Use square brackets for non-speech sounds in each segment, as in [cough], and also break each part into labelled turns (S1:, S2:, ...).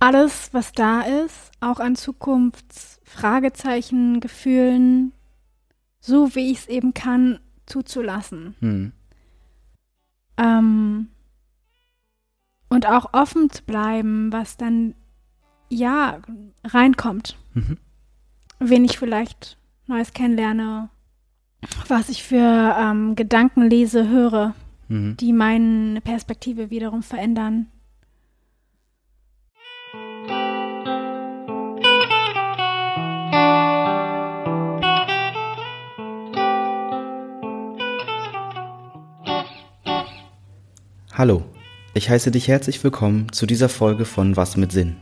S1: alles, was da ist, auch an Zukunftsfragezeichen, Gefühlen, so wie ich es eben kann, zuzulassen.
S2: Hm.
S1: Ähm, und auch offen zu bleiben, was dann ja reinkommt.
S2: Mhm.
S1: Wen ich vielleicht Neues kennenlerne, was ich für ähm, Gedanken lese, höre,
S2: Mhm.
S1: die meine Perspektive wiederum verändern.
S2: Hallo, ich heiße dich herzlich willkommen zu dieser Folge von Was mit Sinn.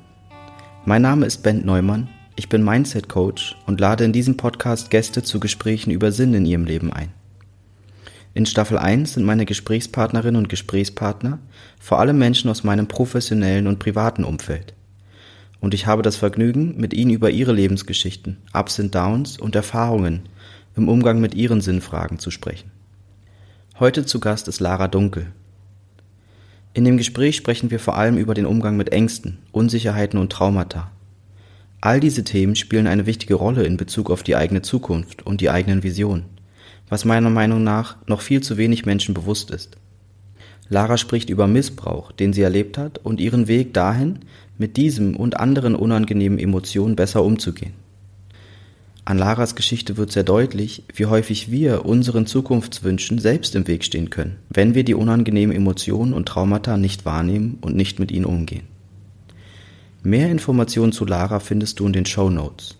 S2: Mein Name ist Bent Neumann, ich bin Mindset Coach und lade in diesem Podcast Gäste zu Gesprächen über Sinn in ihrem Leben ein. In Staffel 1 sind meine Gesprächspartnerinnen und Gesprächspartner vor allem Menschen aus meinem professionellen und privaten Umfeld. Und ich habe das Vergnügen, mit ihnen über ihre Lebensgeschichten, Ups und Downs und Erfahrungen im Umgang mit ihren Sinnfragen zu sprechen. Heute zu Gast ist Lara Dunkel. In dem Gespräch sprechen wir vor allem über den Umgang mit Ängsten, Unsicherheiten und Traumata. All diese Themen spielen eine wichtige Rolle in Bezug auf die eigene Zukunft und die eigenen Visionen, was meiner Meinung nach noch viel zu wenig Menschen bewusst ist. Lara spricht über Missbrauch, den sie erlebt hat, und ihren Weg dahin, mit diesem und anderen unangenehmen Emotionen besser umzugehen. An Laras Geschichte wird sehr deutlich, wie häufig wir unseren Zukunftswünschen selbst im Weg stehen können, wenn wir die unangenehmen Emotionen und Traumata nicht wahrnehmen und nicht mit ihnen umgehen. Mehr Informationen zu Lara findest du in den Show Notes.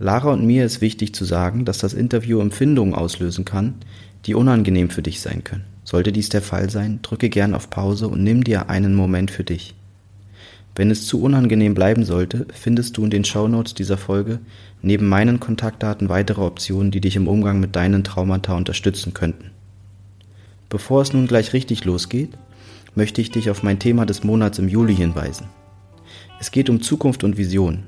S2: Lara und mir ist wichtig zu sagen, dass das Interview Empfindungen auslösen kann, die unangenehm für dich sein können. Sollte dies der Fall sein, drücke gern auf Pause und nimm dir einen Moment für dich. Wenn es zu unangenehm bleiben sollte, findest du in den Shownotes dieser Folge neben meinen Kontaktdaten weitere Optionen, die dich im Umgang mit deinen Traumata unterstützen könnten. Bevor es nun gleich richtig losgeht, möchte ich dich auf mein Thema des Monats im Juli hinweisen. Es geht um Zukunft und Vision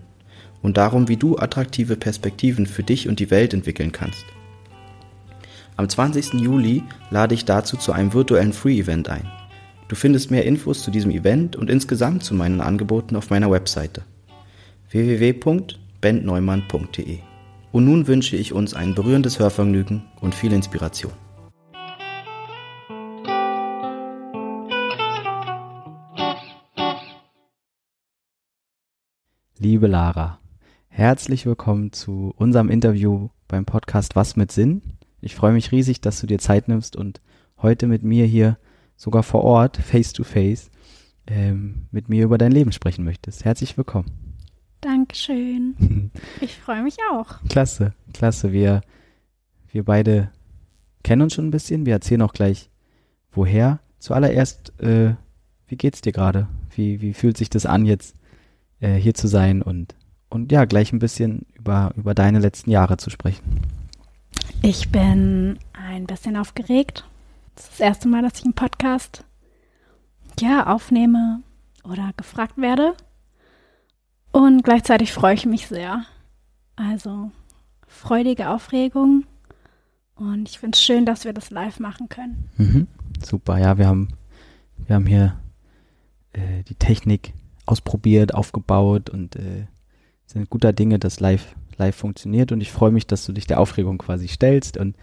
S2: und darum, wie du attraktive Perspektiven für dich und die Welt entwickeln kannst. Am 20. Juli lade ich dazu zu einem virtuellen Free-Event ein. Du findest mehr Infos zu diesem Event und insgesamt zu meinen Angeboten auf meiner Webseite www.bentneumann.de. Und nun wünsche ich uns ein berührendes Hörvergnügen und viel Inspiration. Liebe Lara, herzlich willkommen zu unserem Interview beim Podcast Was mit Sinn. Ich freue mich riesig, dass du dir Zeit nimmst und heute mit mir hier sogar vor Ort, face to face, ähm, mit mir über dein Leben sprechen möchtest. Herzlich willkommen.
S1: Dankeschön. [laughs] Ich freue mich auch.
S2: Klasse, klasse. Wir, wir beide kennen uns schon ein bisschen. Wir erzählen auch gleich, woher. Zuallererst, äh, wie geht's dir gerade? Wie, wie fühlt sich das an, jetzt äh, hier zu sein und, und ja, gleich ein bisschen über, über deine letzten Jahre zu sprechen?
S1: Ich bin ein bisschen aufgeregt. Das ist das erste Mal, dass ich einen Podcast ja, aufnehme oder gefragt werde. Und gleichzeitig freue ich mich sehr. Also freudige Aufregung. Und ich finde es schön, dass wir das live machen können.
S2: Mhm. Super, ja, wir haben, wir haben hier äh, die Technik ausprobiert, aufgebaut und äh, sind guter Dinge, dass live, live funktioniert. Und ich freue mich, dass du dich der Aufregung quasi stellst und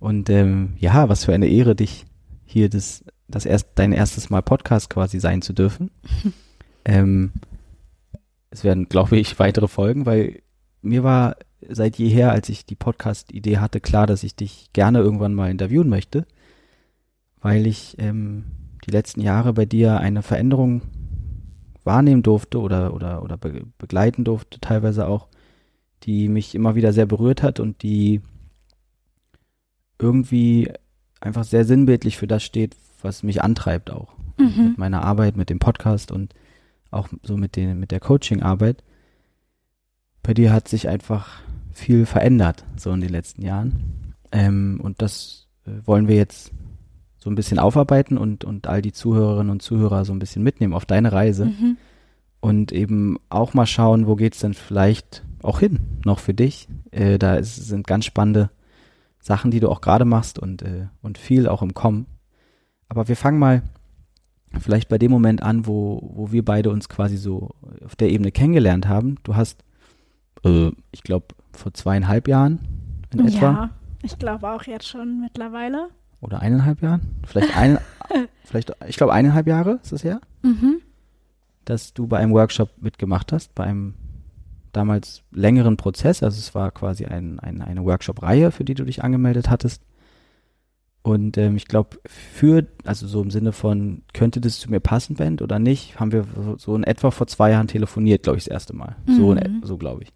S2: und ähm, ja, was für eine Ehre, dich hier das, das erst, dein erstes Mal Podcast quasi sein zu dürfen. [laughs] ähm, es werden, glaube ich, weitere Folgen, weil mir war seit jeher, als ich die Podcast-Idee hatte, klar, dass ich dich gerne irgendwann mal interviewen möchte, weil ich ähm, die letzten Jahre bei dir eine Veränderung wahrnehmen durfte oder, oder, oder be begleiten durfte, teilweise auch, die mich immer wieder sehr berührt hat und die irgendwie einfach sehr sinnbildlich für das steht, was mich antreibt auch.
S1: Mhm.
S2: Mit meiner Arbeit, mit dem Podcast und auch so mit, den, mit der Coaching-Arbeit. Bei dir hat sich einfach viel verändert, so in den letzten Jahren. Ähm, und das äh, wollen wir jetzt so ein bisschen aufarbeiten und, und all die Zuhörerinnen und Zuhörer so ein bisschen mitnehmen auf deine Reise.
S1: Mhm.
S2: Und eben auch mal schauen, wo geht's denn vielleicht auch hin, noch für dich. Äh, da ist, sind ganz spannende Sachen, die du auch gerade machst und, äh, und viel auch im Kommen. Aber wir fangen mal vielleicht bei dem Moment an, wo, wo wir beide uns quasi so auf der Ebene kennengelernt haben. Du hast, äh, ich glaube, vor zweieinhalb Jahren in etwa.
S1: Ja, ich glaube auch jetzt schon mittlerweile.
S2: Oder eineinhalb Jahren? Vielleicht ein, [laughs] vielleicht, ich glaube eineinhalb Jahre ist es her,
S1: Mhm.
S2: dass du bei einem Workshop mitgemacht hast, bei einem damals längeren Prozess. Also es war quasi ein, ein, eine Workshop-Reihe, für die du dich angemeldet hattest. Und ähm, ich glaube, für, also so im Sinne von, könnte das zu mir passen, Band, oder nicht, haben wir so- so in etwa vor zwei Jahren telefoniert, glaube ich, das erste Mal. So,
S1: Mhm.
S2: et- so glaube ich.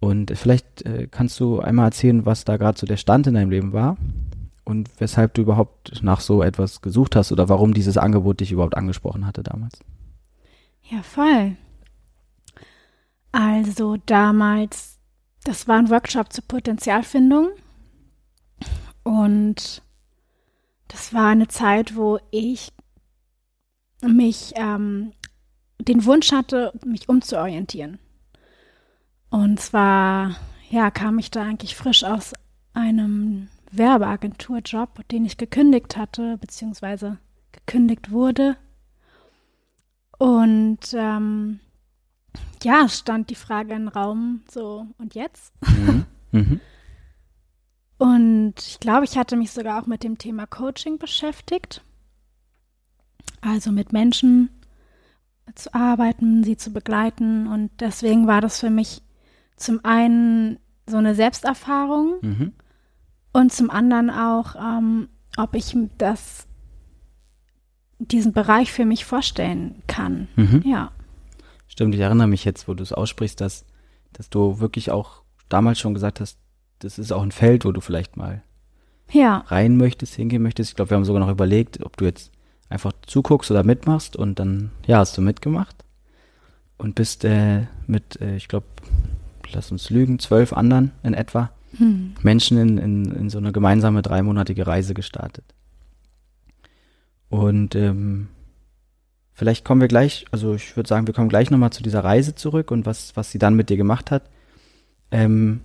S2: Und vielleicht äh, kannst du einmal erzählen, was da gerade so der Stand in deinem Leben war und weshalb du überhaupt nach so etwas gesucht hast oder warum dieses Angebot dich überhaupt angesprochen hatte damals.
S1: Ja, voll. Also damals, das war ein Workshop zur Potenzialfindung und das war eine Zeit, wo ich mich ähm, den Wunsch hatte, mich umzuorientieren. Und zwar, ja, kam ich da eigentlich frisch aus einem Werbeagenturjob, den ich gekündigt hatte, beziehungsweise gekündigt wurde. Und ähm, ja, stand die Frage im Raum, so, und jetzt?
S2: Mhm. Mhm.
S1: Und ich glaube, ich hatte mich sogar auch mit dem Thema Coaching beschäftigt. Also mit Menschen zu arbeiten, sie zu begleiten. Und deswegen war das für mich zum einen so eine Selbsterfahrung
S2: Mhm.
S1: und zum anderen auch, ähm, ob ich das, diesen Bereich für mich vorstellen kann.
S2: Mhm.
S1: Ja.
S2: Stimmt, ich erinnere mich jetzt, wo du es aussprichst, dass, dass du wirklich auch damals schon gesagt hast, das ist auch ein Feld, wo du vielleicht mal
S1: Ja.
S2: rein möchtest, hingehen möchtest. Ich glaube, wir haben sogar noch überlegt, ob du jetzt einfach zuguckst oder mitmachst und dann, ja, hast du mitgemacht und bist äh, mit, äh, ich glaube, lass uns lügen, zwölf anderen in etwa
S1: Hm.
S2: Menschen in, in, in so eine gemeinsame dreimonatige Reise gestartet. Und ähm, vielleicht kommen wir gleich, also ich würde sagen, wir kommen gleich nochmal zu dieser Reise zurück und was, was sie dann mit dir gemacht hat. Ähm,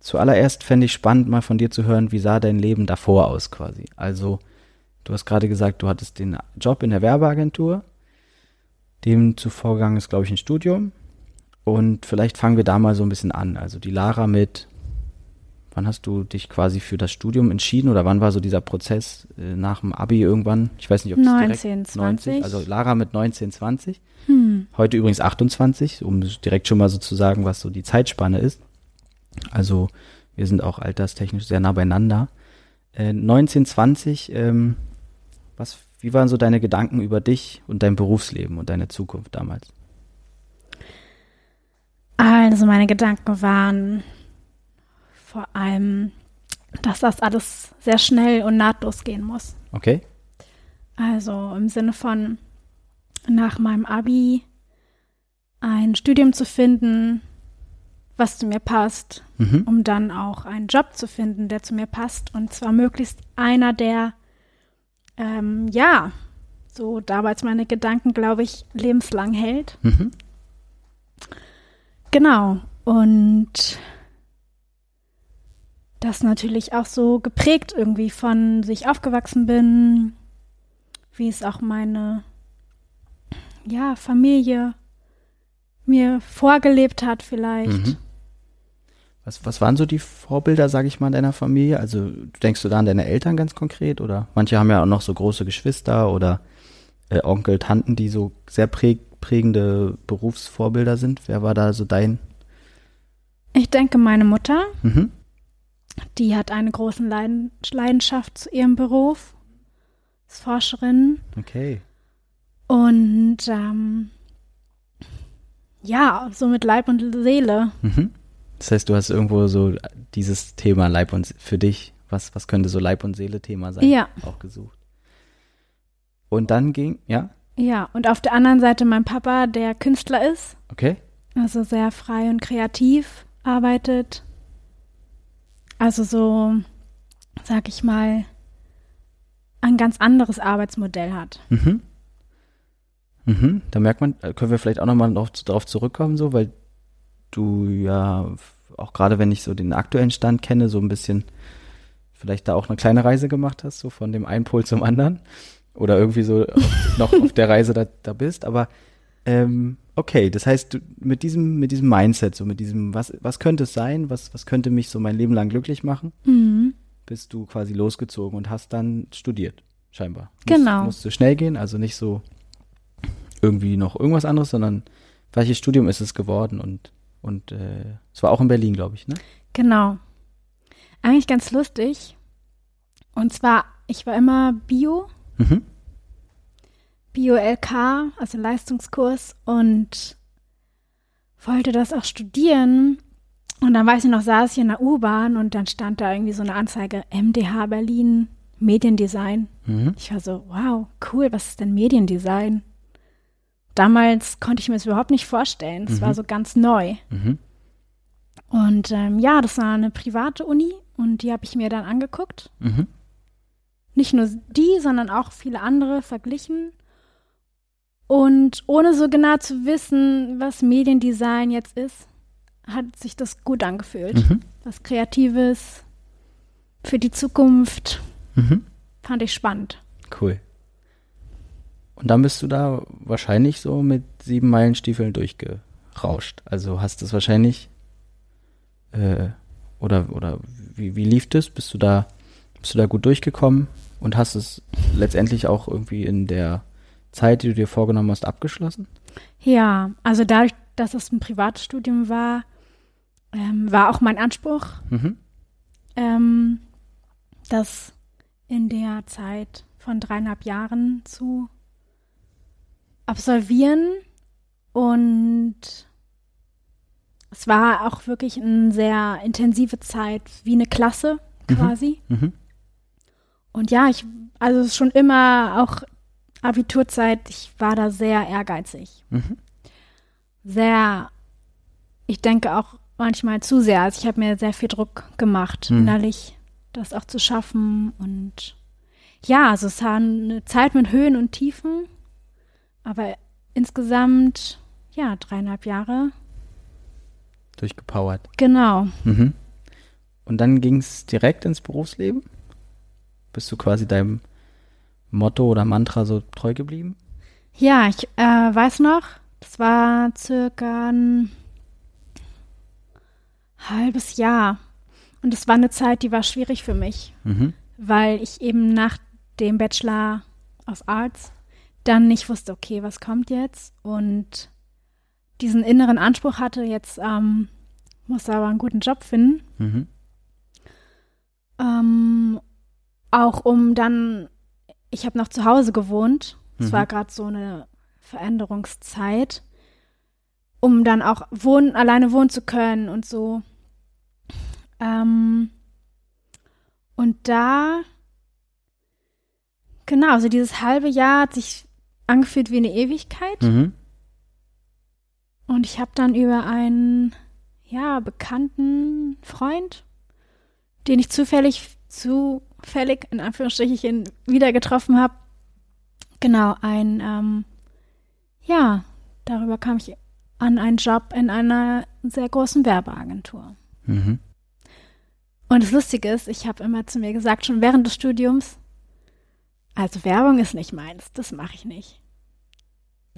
S2: zuallererst fände ich spannend, mal von dir zu hören, wie sah dein Leben davor aus quasi. Also, du hast gerade gesagt, du hattest den Job in der Werbeagentur. Dem zuvorgegangen ist, glaube ich, ein Studium. Und vielleicht fangen wir da mal so ein bisschen an. Also die Lara mit, wann hast du dich quasi für das Studium entschieden oder wann war so dieser Prozess äh, nach dem Abi irgendwann? Ich weiß nicht, ob es direkt
S1: 19,
S2: 90,
S1: 20.
S2: also Lara mit 19, 20.
S1: Hm.
S2: Heute übrigens 28, um direkt schon mal so zu sagen, was so die Zeitspanne ist. Also wir sind auch alterstechnisch sehr nah beieinander. Äh, 19, 20, ähm, was, wie waren so deine Gedanken über dich und dein Berufsleben und deine Zukunft damals?
S1: Also meine Gedanken waren vor allem, dass das alles sehr schnell und nahtlos gehen muss.
S2: Okay?
S1: Also im Sinne von nach meinem Abi ein Studium zu finden, was zu mir passt,
S2: Mhm.
S1: um dann auch einen Job zu finden, der zu mir passt. Und zwar möglichst einer, der, ähm, ja, so damals meine Gedanken, glaube ich, lebenslang hält.
S2: Mhm.
S1: Genau. Und das natürlich auch so geprägt irgendwie von sich aufgewachsen bin, wie es auch meine ja, Familie mir vorgelebt hat vielleicht.
S2: Mhm. Was, was waren so die Vorbilder, sage ich mal, in deiner Familie? Also denkst du da an deine Eltern ganz konkret? Oder manche haben ja auch noch so große Geschwister oder äh, Onkel, Tanten, die so sehr präg prägende Berufsvorbilder sind. Wer war da so dein?
S1: Ich denke, meine Mutter,
S2: Mhm.
S1: Die hat eine große Leiden Leidenschaft zu ihrem Beruf, ist Forscherin
S2: Okay.
S1: und ähm, ja, so mit Leib und Seele.
S2: Mhm. Das heißt, du hast irgendwo so dieses Thema Leib und für dich, was, was könnte so Leib- und Seele-Thema sein?
S1: Ja.
S2: Auch gesucht. Und dann ging, ja,
S1: Ja, und auf der anderen Seite mein Papa, der Künstler ist,
S2: okay.
S1: also sehr frei und kreativ arbeitet. Also so, sag ich mal, ein ganz anderes Arbeitsmodell hat.
S2: Mhm. Mhm. Da merkt man, äh, können wir vielleicht auch nochmal darauf, darauf zurückkommen, so, weil du ja, auch gerade wenn ich so den aktuellen Stand kenne, so ein bisschen vielleicht da auch eine kleine Reise gemacht hast, so von dem einen Pol zum anderen. oder irgendwie so noch [laughs] auf der Reise da, da bist. Aber ähm, okay, das heißt, du, mit diesem, mit diesem Mindset, so mit diesem, was, was könnte es sein, was, was könnte mich so mein Leben lang glücklich machen,
S1: Mhm.
S2: bist du quasi losgezogen und hast dann studiert, scheinbar.
S1: Genau.
S2: Muss, musste schnell gehen, also nicht so irgendwie noch irgendwas anderes, sondern welches Studium ist es geworden und, und äh, es war auch in Berlin, glaube ich, ne?
S1: Genau. Eigentlich ganz lustig. Und zwar, ich war immer Bio,
S2: Mhm.
S1: Bio-LK, also Leistungskurs und wollte das auch studieren. Und dann weiß ich noch, saß ich in der U-Bahn und dann stand da irgendwie so eine Anzeige MDH Berlin Mediendesign.
S2: Mhm.
S1: Ich war so, wow, cool, was ist denn Mediendesign? Damals konnte ich mir das überhaupt nicht vorstellen. Es
S2: Mhm.
S1: war so ganz neu.
S2: Mhm.
S1: Und ähm, ja, das war eine private Uni und die habe ich mir dann angeguckt.
S2: Mhm.
S1: Nicht nur die, sondern auch viele andere verglichen. Und ohne so genau zu wissen, was Mediendesign jetzt ist, hat sich das gut angefühlt.
S2: Mhm.
S1: Was Kreatives für die Zukunft
S2: Mhm.
S1: fand ich spannend.
S2: Cool. Und dann bist du da wahrscheinlich so mit sieben Meilenstiefeln durchgerauscht. Also hast es wahrscheinlich äh, oder oder wie, wie lief das? Bist du da bist du da gut durchgekommen und hast es letztendlich auch irgendwie in der Zeit, die du dir vorgenommen hast, abgeschlossen?
S1: Ja, also dadurch, dass es ein privates Studium war, ähm, war auch mein Anspruch,
S2: Mhm.
S1: ähm, das in der Zeit von dreieinhalb Jahren zu absolvieren. Und es war auch wirklich eine sehr intensive Zeit, wie eine Klasse
S2: Mhm.
S1: quasi.
S2: Mhm.
S1: Und ja, ich, also schon immer auch Abiturzeit, ich war da sehr ehrgeizig.
S2: Mhm.
S1: Sehr, ich denke auch manchmal zu sehr. Also ich habe mir sehr viel Druck gemacht,
S2: Mhm.
S1: innerlich das auch zu schaffen. Und ja, also es war eine Zeit mit Höhen und Tiefen, aber insgesamt, ja, dreieinhalb Jahre.
S2: Durchgepowert.
S1: Genau.
S2: Mhm. Und dann ging es direkt ins Berufsleben? Bist du quasi deinem Motto oder Mantra so treu geblieben?
S1: Ja, ich äh, weiß noch, das war circa ein halbes Jahr. Und es war eine Zeit, die war schwierig für mich,
S2: Mhm.
S1: weil ich eben nach dem Bachelor of Arts dann nicht wusste, okay, was kommt jetzt? Und diesen inneren Anspruch hatte, jetzt ähm, muss aber einen guten Job finden.
S2: Mhm.
S1: Ähm, auch um dann, ich habe noch zu Hause gewohnt. Es
S2: Mhm.
S1: war gerade so eine Veränderungszeit, um dann auch wohnen, alleine wohnen zu können und so. Ähm, und da, genau, also dieses halbe Jahr hat sich angefühlt wie eine Ewigkeit.
S2: Mhm.
S1: Und ich habe dann über einen, ja, bekannten Freund, den ich zufällig, zufällig, in Anführungsstrichen, wieder getroffen habe, genau, ein, ähm, ja, darüber kam ich an einen Job in einer sehr großen Werbeagentur.
S2: Mhm.
S1: Und das Lustige ist, ich habe immer zu mir gesagt, schon während des Studiums, also Werbung ist nicht meins, das mache ich nicht.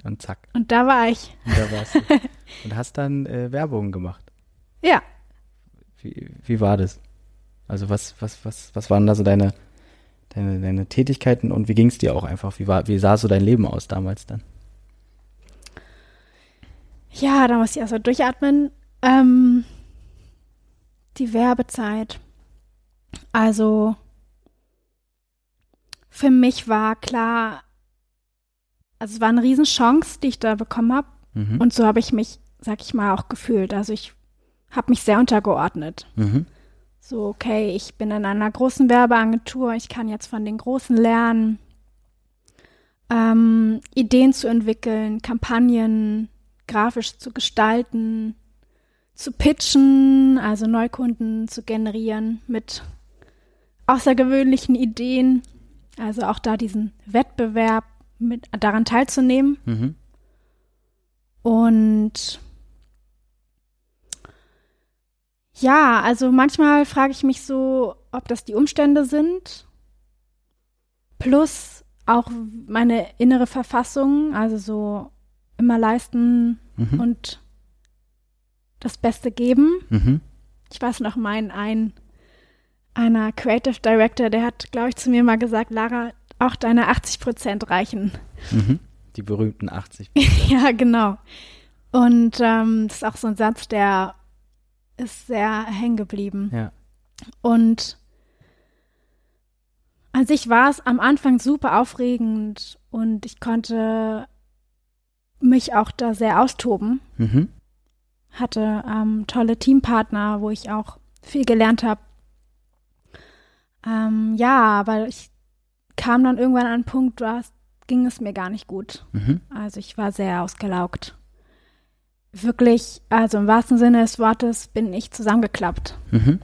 S2: Und zack,
S1: Und da war ich.
S2: und da warst du. [laughs] Und hast dann äh, Werbung gemacht.
S1: Ja,
S2: Wie, wie war das? Also was, was, was, was waren da so deine, deine, deine Tätigkeiten und wie ging es dir auch einfach? Wie, war, wie sah so dein Leben aus damals dann?
S1: Ja, da muss ich erst mal durchatmen. Ähm, die Werbezeit. Also für mich war klar, also es war eine Riesenchance, die ich da bekommen habe.
S2: Mhm.
S1: Und so habe ich mich, sag ich mal, auch gefühlt. Also ich habe mich sehr untergeordnet.
S2: mhm.
S1: So, okay, ich bin in einer großen Werbeagentur, ich kann jetzt von den Großen lernen, ähm, Ideen zu entwickeln, Kampagnen grafisch zu gestalten, zu pitchen, also Neukunden zu generieren mit außergewöhnlichen Ideen, also auch da diesen Wettbewerb mit daran teilzunehmen.
S2: Mhm.
S1: Und ja, also manchmal frage ich mich so, ob das die Umstände sind, plus auch meine innere Verfassung, also so immer leisten
S2: Mhm.
S1: und das Beste geben.
S2: Mhm.
S1: Ich weiß noch, mein ein einer Creative Director, der hat, glaube ich, zu mir mal gesagt, Lara, auch deine 80 Prozent reichen.
S2: Mhm. Die berühmten 80. [laughs]
S1: ja, genau. Und ähm, das ist auch so ein Satz, der ist sehr hängen geblieben.
S2: Ja.
S1: Und an sich war es am Anfang super aufregend und ich konnte mich auch da sehr austoben.
S2: Mhm.
S1: Hatte ähm, tolle Teampartner, wo ich auch viel gelernt habe. Ähm, ja, aber ich kam dann irgendwann an einen Punkt, da ging es mir gar nicht gut.
S2: Mhm.
S1: Also ich war sehr ausgelaugt. Wirklich, also im wahrsten Sinne des Wortes bin ich zusammengeklappt.
S2: Mhm.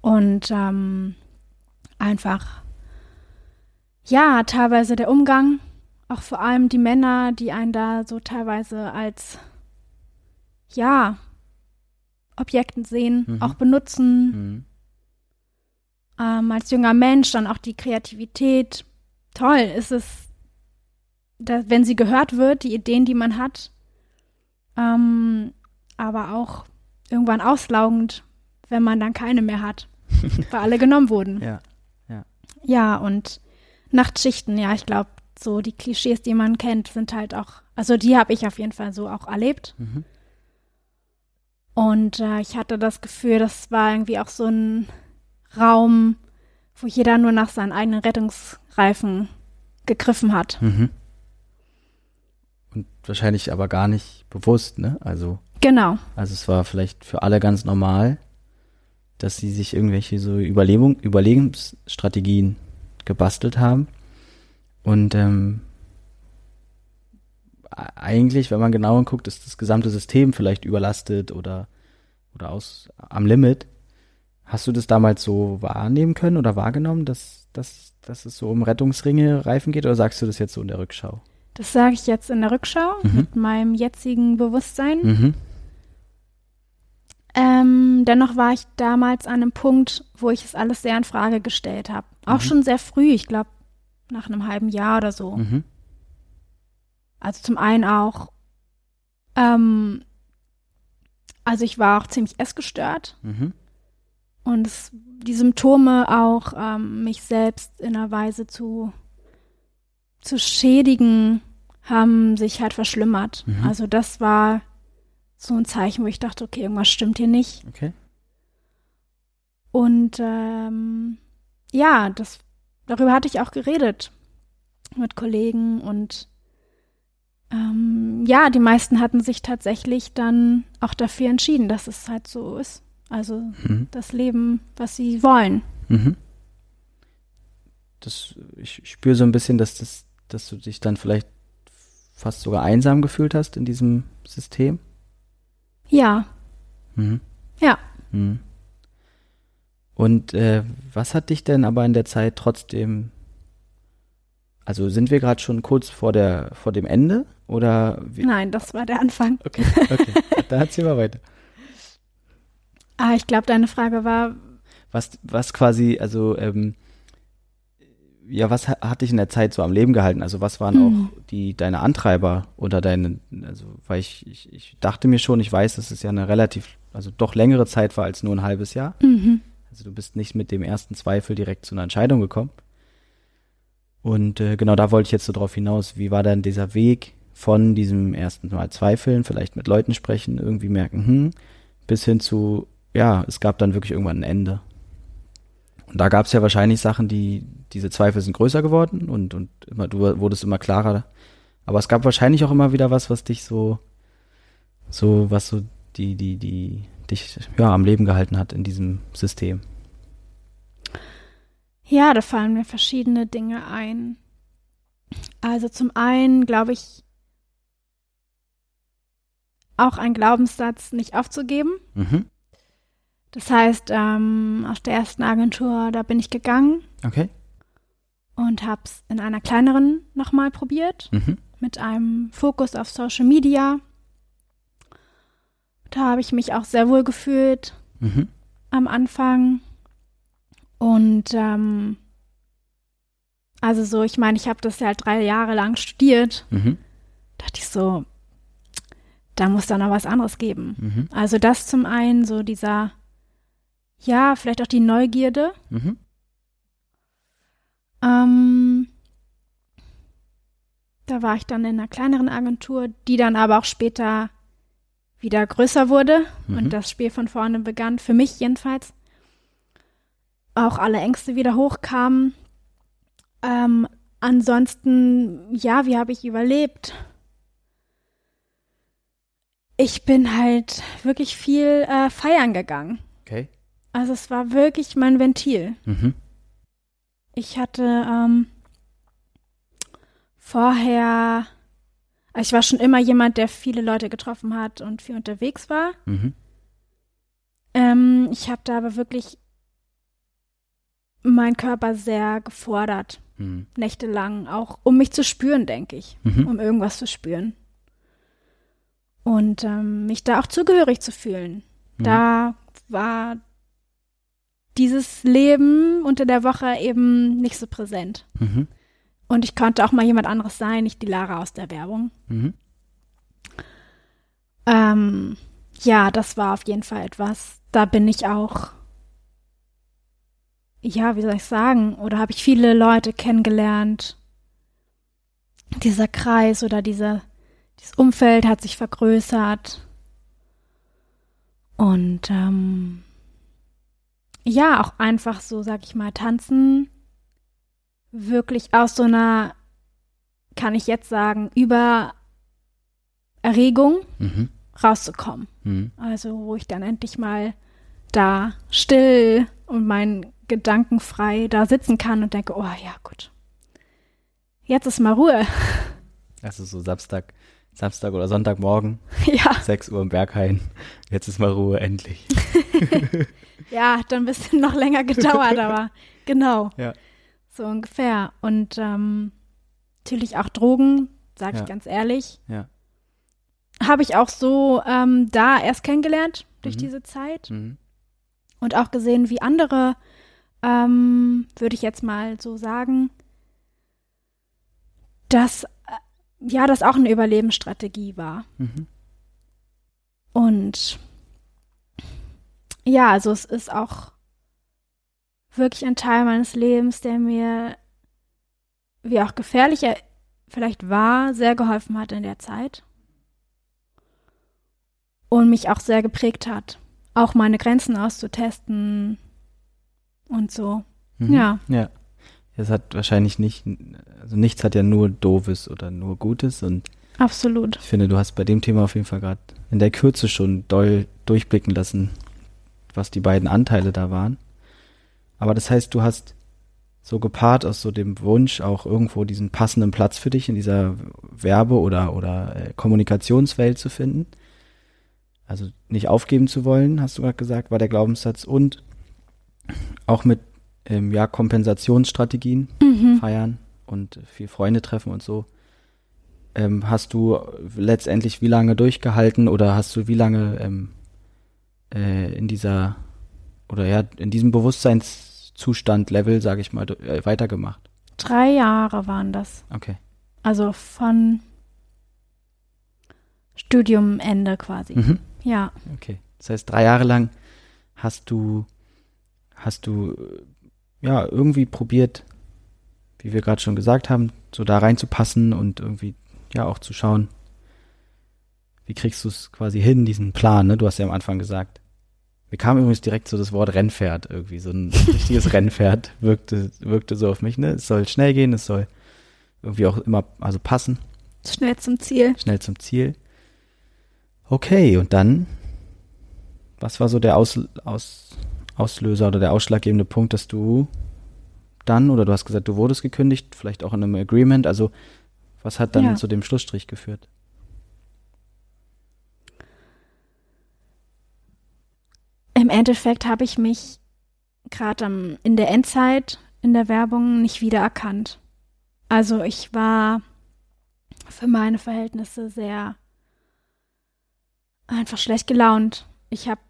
S1: Und ähm, einfach, ja, teilweise der Umgang, auch vor allem die Männer, die einen da so teilweise als, ja, Objekten sehen,
S2: Mhm.
S1: auch benutzen.
S2: Mhm.
S1: Ähm, als junger Mensch dann auch die Kreativität. Toll ist es, da, wenn sie gehört wird, die Ideen, die man hat. Ähm, aber auch irgendwann auslaugend, wenn man dann keine mehr hat, [laughs] weil alle genommen wurden.
S2: Ja.
S1: Ja, und Nachtschichten, ja, ich glaube, so die Klischees, die man kennt, sind halt auch, also die habe ich auf jeden Fall so auch erlebt.
S2: Mhm.
S1: Und äh, ich hatte das Gefühl, das war irgendwie auch so ein Raum, wo jeder nur nach seinen eigenen Rettungsreifen gegriffen hat.
S2: Mhm. Und wahrscheinlich aber gar nicht bewusst, ne? Also,
S1: Genau.
S2: also es war vielleicht für alle ganz normal, dass sie sich irgendwelche so Überlebung, Überlebensstrategien gebastelt haben. Und ähm, a- eigentlich, wenn man genauer guckt, ist das gesamte System vielleicht überlastet oder, oder aus am Limit. Hast du das damals so wahrnehmen können oder wahrgenommen, dass, dass, dass es so um Rettungsringe Reifen geht oder sagst du das jetzt so in der Rückschau?
S1: Das sage ich jetzt in der Rückschau
S2: Mhm.
S1: mit meinem jetzigen Bewusstsein.
S2: Mhm.
S1: Ähm, dennoch war ich damals an einem Punkt, wo ich es alles sehr in Frage gestellt habe. Auch
S2: Mhm.
S1: schon sehr früh, ich glaube nach einem halben Jahr oder so.
S2: Mhm.
S1: Also zum einen auch, ähm, also ich war auch ziemlich essgestört
S2: Mhm.
S1: und es, die Symptome auch, ähm, mich selbst in einer Weise zu, zu schädigen, haben sich halt verschlimmert.
S2: Mhm.
S1: Also das war so ein Zeichen, wo ich dachte, okay, irgendwas stimmt hier nicht.
S2: Okay.
S1: Und ähm, ja, das, darüber hatte ich auch geredet mit Kollegen und ähm, ja, die meisten hatten sich tatsächlich dann auch dafür entschieden, dass es halt so ist. Also
S2: Mhm.
S1: das Leben, was sie wollen.
S2: Mhm. Das, ich spüre so ein bisschen, dass das, dass du dich dann vielleicht fast sogar einsam gefühlt hast in diesem System.
S1: Ja,
S2: Mhm.
S1: ja.
S2: Mhm. Und äh, was hat dich denn aber in der Zeit trotzdem, also sind wir gerade schon kurz vor der vor dem Ende oder wie?
S1: Nein, das war der Anfang.
S2: Okay, okay, [laughs] da erzähl mal weiter.
S1: Ah, ich glaube, deine Frage war,
S2: Was, was quasi, also, ähm, ja, was ha- hat dich in der Zeit so am Leben gehalten? Also, was waren
S1: Hm.
S2: auch die, deine Antreiber oder deine, also, weil ich, ich, ich dachte mir schon, ich weiß, dass es ja eine relativ, also doch längere Zeit war als nur ein halbes Jahr.
S1: mhm.
S2: Also, du bist nicht mit dem ersten Zweifel direkt zu einer Entscheidung gekommen. Und äh, genau da wollte ich jetzt so drauf hinaus. Wie war dann dieser Weg von diesem ersten Mal Zweifeln, vielleicht mit Leuten sprechen, irgendwie merken, hm, bis hin zu, ja, es gab dann wirklich irgendwann ein Ende. Und da gab es ja wahrscheinlich Sachen, die, diese Zweifel sind größer geworden und, und immer, du wurdest immer klarer. Aber es gab wahrscheinlich auch immer wieder was, was dich so, so, was so die, die, die, dich, ja, am Leben gehalten hat in diesem System.
S1: Ja, da fallen mir verschiedene Dinge ein. Also zum einen glaube ich, auch ein Glaubenssatz nicht aufzugeben.
S2: Mhm.
S1: Das heißt, ähm, aus der ersten Agentur, da bin ich gegangen
S2: Okay.
S1: und habe es in einer kleineren nochmal probiert,
S2: Mhm.
S1: mit einem Fokus auf Social Media. Da habe ich mich auch sehr wohl gefühlt
S2: Mhm.
S1: am Anfang. Und ähm, Also so, ich meine, ich habe das ja halt drei Jahre lang studiert.
S2: Mhm.
S1: Dachte ich so, da muss da noch was anderes geben.
S2: Mhm.
S1: Also das zum einen, so dieser, ja, vielleicht auch die Neugierde.
S2: Mhm.
S1: Ähm, da war ich dann in einer kleineren Agentur, die dann aber auch später wieder größer wurde
S2: Mhm.
S1: und das Spiel von vorne begann, für mich jedenfalls. Auch alle Ängste wieder hochkamen. Ähm, ansonsten, ja, wie habe ich überlebt? Ich bin halt wirklich viel äh, feiern gegangen.
S2: Okay.
S1: Also es war wirklich mein Ventil.
S2: Mhm.
S1: Ich hatte ähm, vorher, also ich war schon immer jemand, der viele Leute getroffen hat und viel unterwegs war.
S2: Mhm.
S1: Ähm, ich habe da aber wirklich meinen Körper sehr gefordert,
S2: Mhm.
S1: nächtelang, auch um mich zu spüren, denke ich,
S2: Mhm.
S1: um irgendwas zu spüren. Und ähm, mich da auch zugehörig zu fühlen.
S2: Mhm.
S1: Da war dieses Leben unter der Woche eben nicht so präsent.
S2: Mhm.
S1: Und ich konnte auch mal jemand anderes sein, nicht die Lara aus der Werbung.
S2: Mhm.
S1: Ähm, ja, das war auf jeden Fall etwas. Da bin ich auch, ja, wie soll ich sagen, oder habe ich viele Leute kennengelernt. Dieser Kreis oder diese, dieses Umfeld hat sich vergrößert. Und ähm, ja, auch einfach so, sag ich mal, tanzen. Wirklich aus so einer, kann ich jetzt sagen, über Erregung
S2: Mhm.
S1: rauszukommen.
S2: Mhm.
S1: Also, wo ich dann endlich mal da still und meinen Gedanken frei da sitzen kann und denke, oh ja, gut. Jetzt ist mal Ruhe. [laughs]
S2: Also so Samstag, Samstag oder Sonntagmorgen,
S1: ja,
S2: 6 Uhr im Berghain. Jetzt ist mal Ruhe, endlich. [laughs] [laughs]
S1: ja, hat dann ein bisschen noch länger gedauert, aber genau.
S2: Ja.
S1: So ungefähr. Und ähm, natürlich auch Drogen, sage
S2: Ja.
S1: ich ganz ehrlich.
S2: Ja.
S1: Habe ich auch so ähm, da erst kennengelernt durch
S2: Mhm.
S1: diese Zeit.
S2: Mhm.
S1: und auch gesehen, wie andere, ähm, würde ich jetzt mal so sagen, dass äh, ja, das auch eine Überlebensstrategie war.
S2: Mhm.
S1: Und ja, also es ist auch wirklich ein Teil meines Lebens, der mir, wie auch gefährlich er vielleicht war, sehr geholfen hat in der Zeit. Und mich auch sehr geprägt hat. Auch meine Grenzen auszutesten und so.
S2: Mhm.
S1: Ja.
S2: Ja. Es hat wahrscheinlich nicht, also nichts hat ja nur Doofes oder nur Gutes und
S1: Absolut.
S2: ich finde, du hast bei dem Thema auf jeden Fall gerade in der Kürze schon doll durchblicken lassen, was die beiden Anteile da waren. Aber das heißt, du hast so gepaart aus so dem Wunsch, auch irgendwo diesen passenden Platz für dich in dieser Werbe- oder, oder äh, Kommunikationswelt zu finden. Also nicht aufgeben zu wollen, hast du gerade gesagt, war der Glaubenssatz. Und auch mit ähm, ja, Kompensationsstrategien
S1: Mhm.
S2: feiern und viel Freunde treffen und so. Ähm, hast du letztendlich wie lange durchgehalten oder hast du wie lange ähm, äh, in dieser oder ja in diesem Bewusstseinszustand Level, sage ich mal, äh, weitergemacht?
S1: Drei Jahre waren das.
S2: Okay.
S1: Also von Studiumende quasi.
S2: Mhm.
S1: Ja.
S2: Okay. Das heißt, drei Jahre lang hast du hast du äh, ja irgendwie probiert, wie wir gerade schon gesagt haben, so da reinzupassen und irgendwie ja auch zu schauen, wie kriegst du es quasi hin, diesen Plan, ne? Du hast ja am Anfang gesagt. Mir kam übrigens direkt so das Wort Rennpferd irgendwie, so ein richtiges [laughs] Rennpferd wirkte, wirkte so auf mich, ne? Es soll schnell gehen, es soll irgendwie auch immer, also passen,
S1: Schnell zum Ziel.
S2: schnell zum Ziel. Okay, und dann, was war so der Aus, Aus, Auslöser oder der ausschlaggebende Punkt, dass du dann, oder du hast gesagt, du wurdest gekündigt, vielleicht auch in einem Agreement, also was hat dann
S1: Ja.
S2: zu dem Schlussstrich geführt?
S1: Im Endeffekt habe ich mich gerade in der Endzeit in der Werbung nicht wiedererkannt. Also ich war für meine Verhältnisse sehr einfach schlecht gelaunt. Ich habe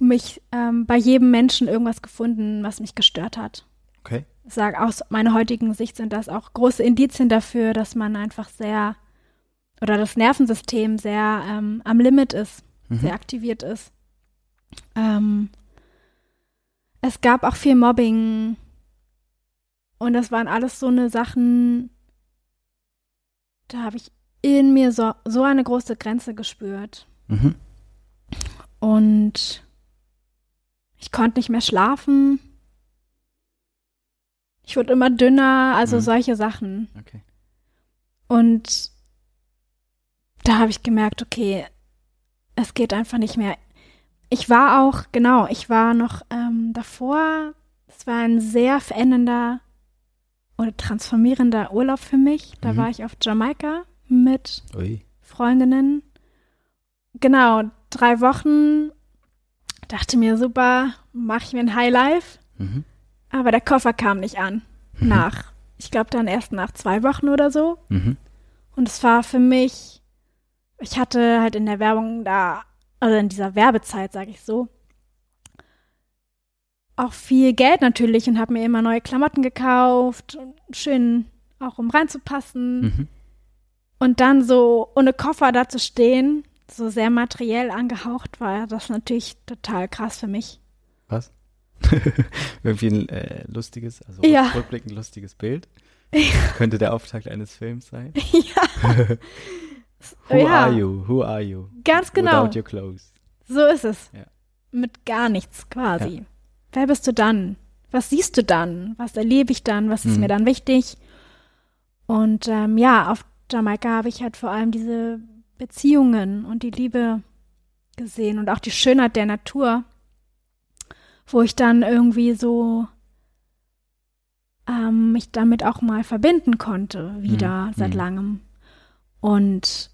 S1: mich ähm, bei jedem Menschen irgendwas gefunden, was mich gestört hat.
S2: Okay.
S1: sage aus meiner heutigen Sicht sind das auch große Indizien dafür, dass man einfach sehr oder das Nervensystem sehr ähm, am Limit ist,
S2: Mhm.
S1: sehr aktiviert ist. Ähm, es gab auch viel Mobbing und das waren alles so eine Sachen, da habe ich in mir so, so eine große Grenze gespürt.
S2: Mhm.
S1: Und ich konnte nicht mehr schlafen. Ich wurde immer dünner, also
S2: Mhm.
S1: solche Sachen.
S2: Okay.
S1: Und da habe ich gemerkt, okay, es geht einfach nicht mehr. Ich war auch, genau, ich war noch ähm, davor, es war ein sehr verändernder oder transformierender Urlaub für mich. Da
S2: Mhm.
S1: war ich auf Jamaika mit
S2: Ui.
S1: Freundinnen. Genau, drei Wochen. Dachte mir, super, mache ich mir ein Highlife.
S2: Mhm.
S1: Aber der Koffer kam nicht an. Nach, ich glaube dann erst nach zwei Wochen oder so.
S2: Mhm.
S1: Und es war für mich, ich hatte halt in der Werbung da, also in dieser Werbezeit, sage ich so, auch viel Geld natürlich und habe mir immer neue Klamotten gekauft, schön auch um reinzupassen.
S2: Mhm.
S1: Und dann so ohne Koffer da zu stehen, so sehr materiell angehaucht, war das natürlich total krass für mich.
S2: Was? [laughs] Irgendwie ein äh, lustiges, also
S1: Ja.
S2: rückblickend lustiges Bild. [laughs] Könnte der Auftakt eines Films sein.
S1: ja. [laughs]
S2: Who
S1: ja,
S2: are you? Who are you?
S1: Ganz genau.
S2: Without your clothes.
S1: So ist es.
S2: Ja.
S1: Mit gar nichts quasi. Wer bist du dann? Was siehst du dann? Was erlebe ich dann? Was ist
S2: Mhm.
S1: mir dann wichtig? Und ähm, ja, auf Jamaika habe ich halt vor allem diese Beziehungen und die Liebe gesehen und auch die Schönheit der Natur, wo ich dann irgendwie so ähm, mich damit auch mal verbinden konnte, wieder
S2: Mhm.
S1: seit
S2: Mhm.
S1: langem. Und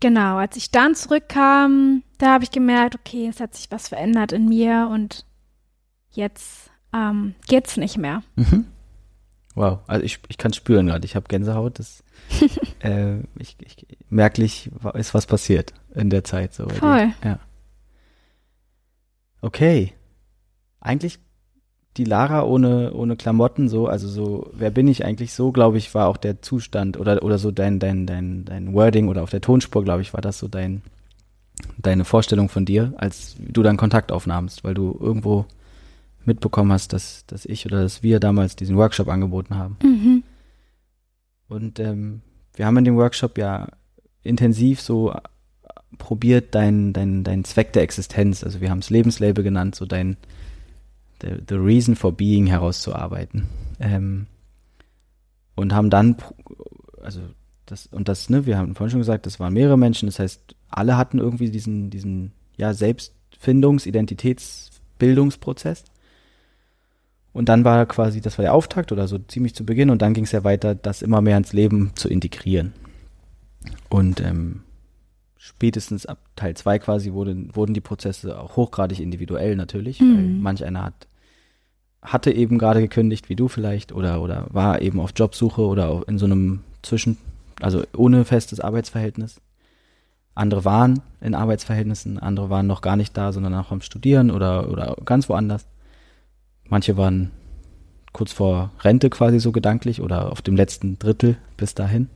S1: genau, als ich dann zurückkam, da habe ich gemerkt, okay, es hat sich was verändert in mir und jetzt ähm, geht's nicht mehr.
S2: Mhm. Wow, also ich, ich kann spüren gerade, ich habe Gänsehaut. Das, [laughs] äh, ich, ich, merklich ist was passiert in der Zeit. So.
S1: Voll.
S2: Ja. Okay. Eigentlich die Lara ohne, ohne Klamotten, so, also so, wer bin ich eigentlich so, glaube ich, war auch der Zustand oder, oder so dein, dein, dein, dein Wording oder auf der Tonspur, glaube ich, war das so dein, deine Vorstellung von dir, als du dann Kontakt aufnahmst, weil du irgendwo mitbekommen hast, dass, dass ich oder dass wir damals diesen Workshop angeboten haben.
S1: Mhm.
S2: Und ähm, wir haben in dem Workshop ja intensiv so probiert, dein, dein, dein Zweck der Existenz, also wir haben es Lebenslabel genannt, so dein the, the reason for being herauszuarbeiten. Ähm, und haben dann, also das, und das, ne, wir haben vorhin schon gesagt, das waren mehrere Menschen, das heißt, alle hatten irgendwie diesen, diesen, ja, Selbstfindungs-, Identitätsbildungsprozess. Und dann war quasi, das war der Auftakt oder so ziemlich zu Beginn und dann ging es ja weiter, das immer mehr ins Leben zu integrieren. Und ähm, spätestens ab Teil 2 quasi wurden, wurden die Prozesse auch hochgradig individuell natürlich, weil
S1: Mhm.
S2: manch einer hat, hatte eben gerade gekündigt, wie du vielleicht, oder, oder war eben auf Jobsuche oder in so einem Zwischen, also ohne festes Arbeitsverhältnis. Andere waren in Arbeitsverhältnissen, andere waren noch gar nicht da, sondern auch am Studieren oder, oder ganz woanders. Manche waren kurz vor Rente quasi so gedanklich oder auf dem letzten Drittel bis dahin.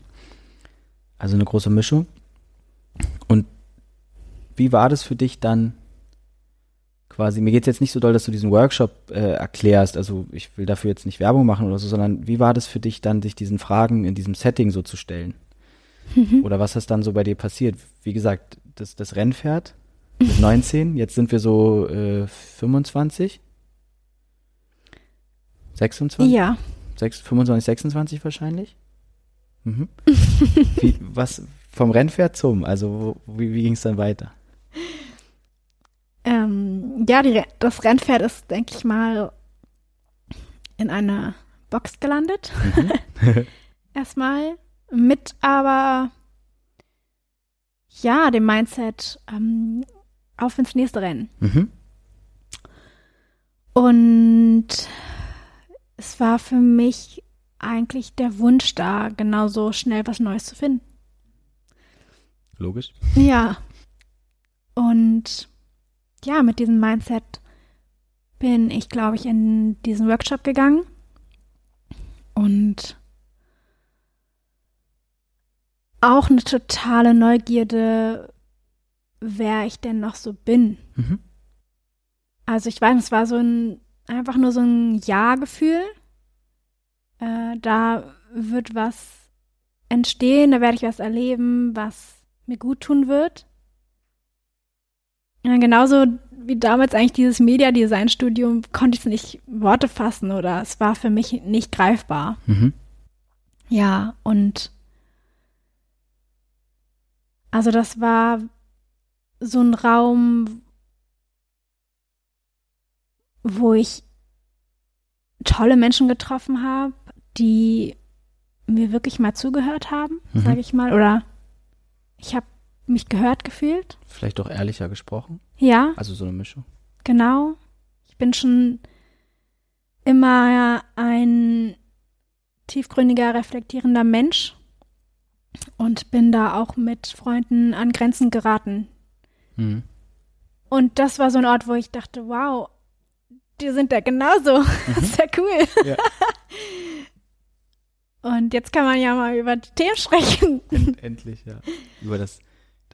S2: Also eine große Mischung. Wie war das für dich dann quasi, mir geht es jetzt nicht so doll, dass du diesen Workshop äh, erklärst, also ich will dafür jetzt nicht Werbung machen oder so, sondern wie war das für dich dann, sich diesen Fragen in diesem Setting so zu stellen? Oder was ist dann so bei dir passiert? Wie gesagt, das, das Rennpferd mit 19, jetzt sind wir so äh, 25, 26?
S1: Ja.
S2: Sechs- 25, 26 wahrscheinlich. Mhm. [laughs] wie, was vom Rennpferd zum? Also wie, wie ging es dann weiter?
S1: Ähm, ja, die, das Rennpferd ist, denke ich mal, in einer Box gelandet.
S2: Mhm. [laughs]
S1: Erstmal. Mit aber, ja, dem Mindset ähm, auf ins nächste Rennen.
S2: Mhm.
S1: Und es war für mich eigentlich der Wunsch da, genauso schnell was Neues zu finden.
S2: Logisch.
S1: Ja. Und ja, mit diesem Mindset bin ich, glaube ich, in diesen Workshop gegangen, und auch eine totale Neugierde, wer ich denn noch so bin.
S2: Mhm.
S1: Also ich weiß, es war so ein, einfach nur so ein Ja-Gefühl. Äh, da wird was entstehen, da werde ich was erleben, was mir gut tun wird. Ja, genauso wie damals eigentlich dieses Media-Design-Studium konnte ich es nicht Worte fassen oder es war für mich nicht greifbar.
S2: Mhm.
S1: Ja, und also das war so ein Raum, wo ich tolle Menschen getroffen habe, die mir wirklich mal zugehört haben,
S2: Mhm.
S1: sage ich mal, oder ich habe mich gehört gefühlt.
S2: Vielleicht auch ehrlicher gesprochen.
S1: Ja,
S2: Also so eine Mischung.
S1: genau. Ich bin schon immer ein tiefgründiger, reflektierender Mensch und bin da auch mit Freunden an Grenzen geraten.
S2: Mhm.
S1: Und das war so ein Ort, wo ich dachte, wow, die sind da genauso. Das [laughs] ist ja cool.
S2: Ja.
S1: Und jetzt kann man ja mal über die Themen sprechen.
S2: Endlich, ja. Über das,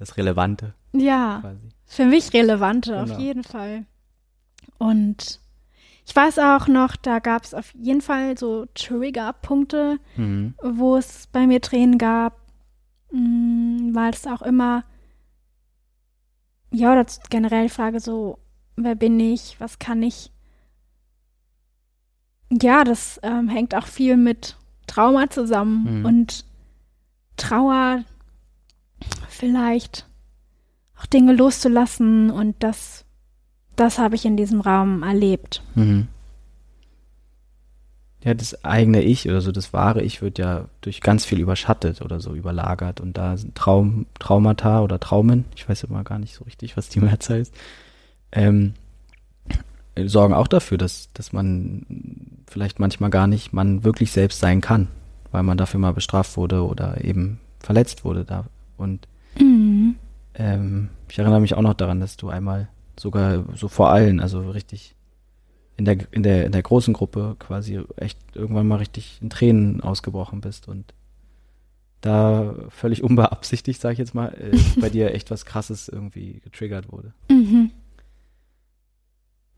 S2: das Relevante
S1: Ja,
S2: quasi.
S1: für mich relevante,
S2: Genau.
S1: auf jeden Fall. Und ich weiß auch noch, da gab es auf jeden Fall so Trigger-Punkte,
S2: Mhm.
S1: wo es bei mir Tränen gab, mh, weil es auch immer, ja, oder generell die Frage so, wer bin ich, was kann ich? Ja, das ähm, hängt auch viel mit Trauma zusammen
S2: Mhm.
S1: und Trauer vielleicht auch Dinge loszulassen und das, das habe ich in diesem Raum erlebt.
S2: Mhm. Ja, das eigene Ich oder so, das wahre Ich wird ja durch ganz viel überschattet oder so überlagert und da sind Traum, Traumata oder Traumen, ich weiß immer gar nicht so richtig, was die Mehrzahl ist, ähm, sorgen auch dafür, dass, dass man vielleicht manchmal gar nicht man wirklich selbst sein kann, weil man dafür mal bestraft wurde oder eben verletzt wurde da. Und
S1: Mhm.
S2: ähm, ich erinnere mich auch noch daran, dass du einmal sogar so vor allen, also richtig in der, in der, in der großen Gruppe quasi echt irgendwann mal richtig in Tränen ausgebrochen bist und da völlig [laughs] unbeabsichtigt, sage ich jetzt mal, äh, bei dir echt was Krasses irgendwie getriggert wurde.
S1: Mhm.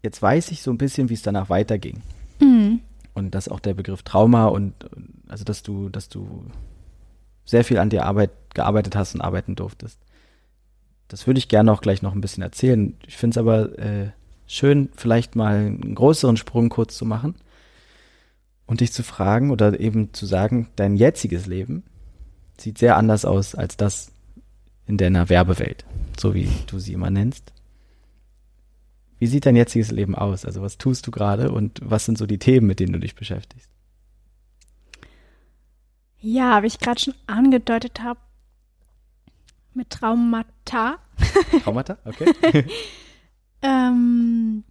S2: Jetzt weiß ich so ein bisschen, wie es danach weiterging.
S1: Mhm.
S2: Und dass auch der Begriff Trauma und und also dass du, dass du sehr viel an dir Arbeit gearbeitet hast und arbeiten durftest. Das würde ich gerne auch gleich noch ein bisschen erzählen. Ich finde es aber äh, schön, vielleicht mal einen größeren Sprung kurz zu machen und dich zu fragen oder eben zu sagen, dein jetziges Leben sieht sehr anders aus als das in deiner Werbewelt, so wie du sie immer nennst. Wie sieht dein jetziges Leben aus? Also was tust du gerade und was sind so die Themen, mit denen du dich beschäftigst?
S1: Ja, wie ich gerade schon angedeutet habe, mit Traumata. [laughs]
S2: Traumata? Okay. [laughs]
S1: Ähm,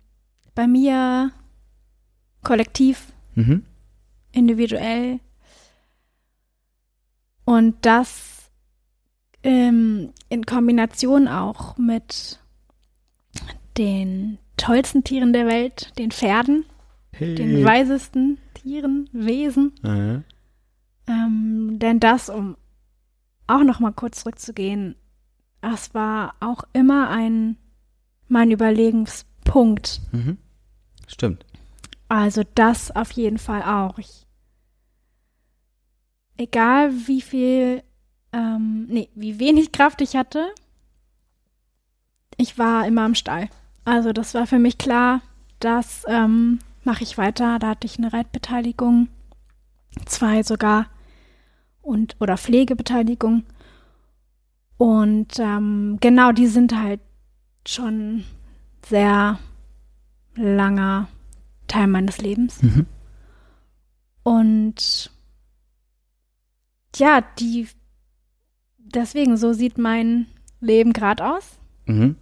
S1: bei mir kollektiv,
S2: mhm.
S1: individuell. Und das ähm, in Kombination auch mit den tollsten Tieren der Welt, den Pferden, den weisesten Tieren, Wesen.
S2: Äh,
S1: Ähm, denn das, um auch noch mal kurz zurückzugehen, das war auch immer ein mein Überlegenspunkt.
S2: mhm. Stimmt.
S1: Also das auf jeden Fall auch. Ich, egal wie viel, ähm, nee, wie wenig Kraft ich hatte, ich war immer im Stall. Also das war für mich klar, das ähm, mache ich weiter. Da hatte ich eine Reitbeteiligung, zwei sogar und oder Pflegebeteiligung. Und ähm, genau, die sind halt schon sehr langer Teil meines Lebens.
S2: Mhm.
S1: Und ja, die deswegen so sieht mein Leben gerade aus.
S2: Mhm.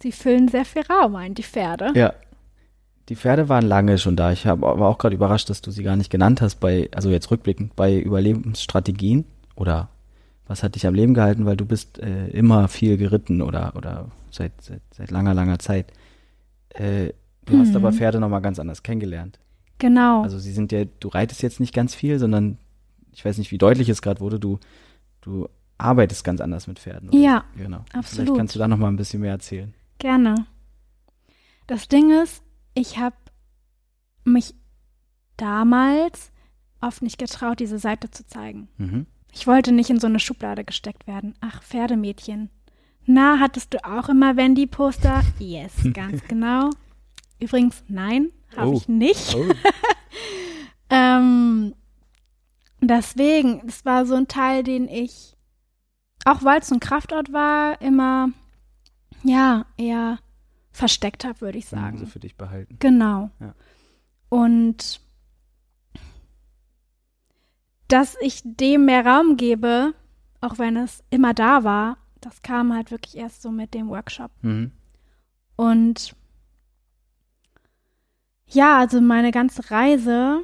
S1: Sie füllen sehr viel Raum ein, die Pferde.
S2: Ja. Die Pferde waren lange schon da. Ich hab, war auch gerade überrascht, dass du sie gar nicht genannt hast bei, also jetzt rückblickend, bei Überlebensstrategien oder was hat dich am Leben gehalten, weil du bist äh, immer viel geritten oder, oder seit, seit, seit langer, langer Zeit. Äh, du hast
S1: Mhm.
S2: aber Pferde nochmal ganz anders kennengelernt.
S1: Genau.
S2: Also sie sind ja, du reitest jetzt nicht ganz viel, sondern ich weiß nicht, wie deutlich es gerade wurde, du, du arbeitest ganz anders mit Pferden. Oder?
S1: Ja,
S2: genau.
S1: absolut.
S2: Vielleicht kannst du da noch mal ein bisschen mehr erzählen.
S1: Gerne. Das Ding ist, ich habe mich damals oft nicht getraut, diese Seite zu zeigen.
S2: Mhm.
S1: Ich wollte nicht in so eine Schublade gesteckt werden. Ach, Pferdemädchen. Na, hattest du auch immer Wendy-Poster? [laughs] Yes, ganz genau. Übrigens, nein, habe
S2: Oh.
S1: ich nicht.
S2: Oh. [laughs]
S1: Ähm, deswegen, es war so ein Teil, den ich, auch weil es so ein Kraftort war, immer, ja, eher versteckt habe, würde ich sagen.
S2: So für dich behalten.
S1: Genau.
S2: Ja.
S1: Und dass ich dem mehr Raum gebe, auch wenn es immer da war, das kam halt wirklich erst so mit dem Workshop.
S2: Mhm.
S1: Und ja, also meine ganze Reise,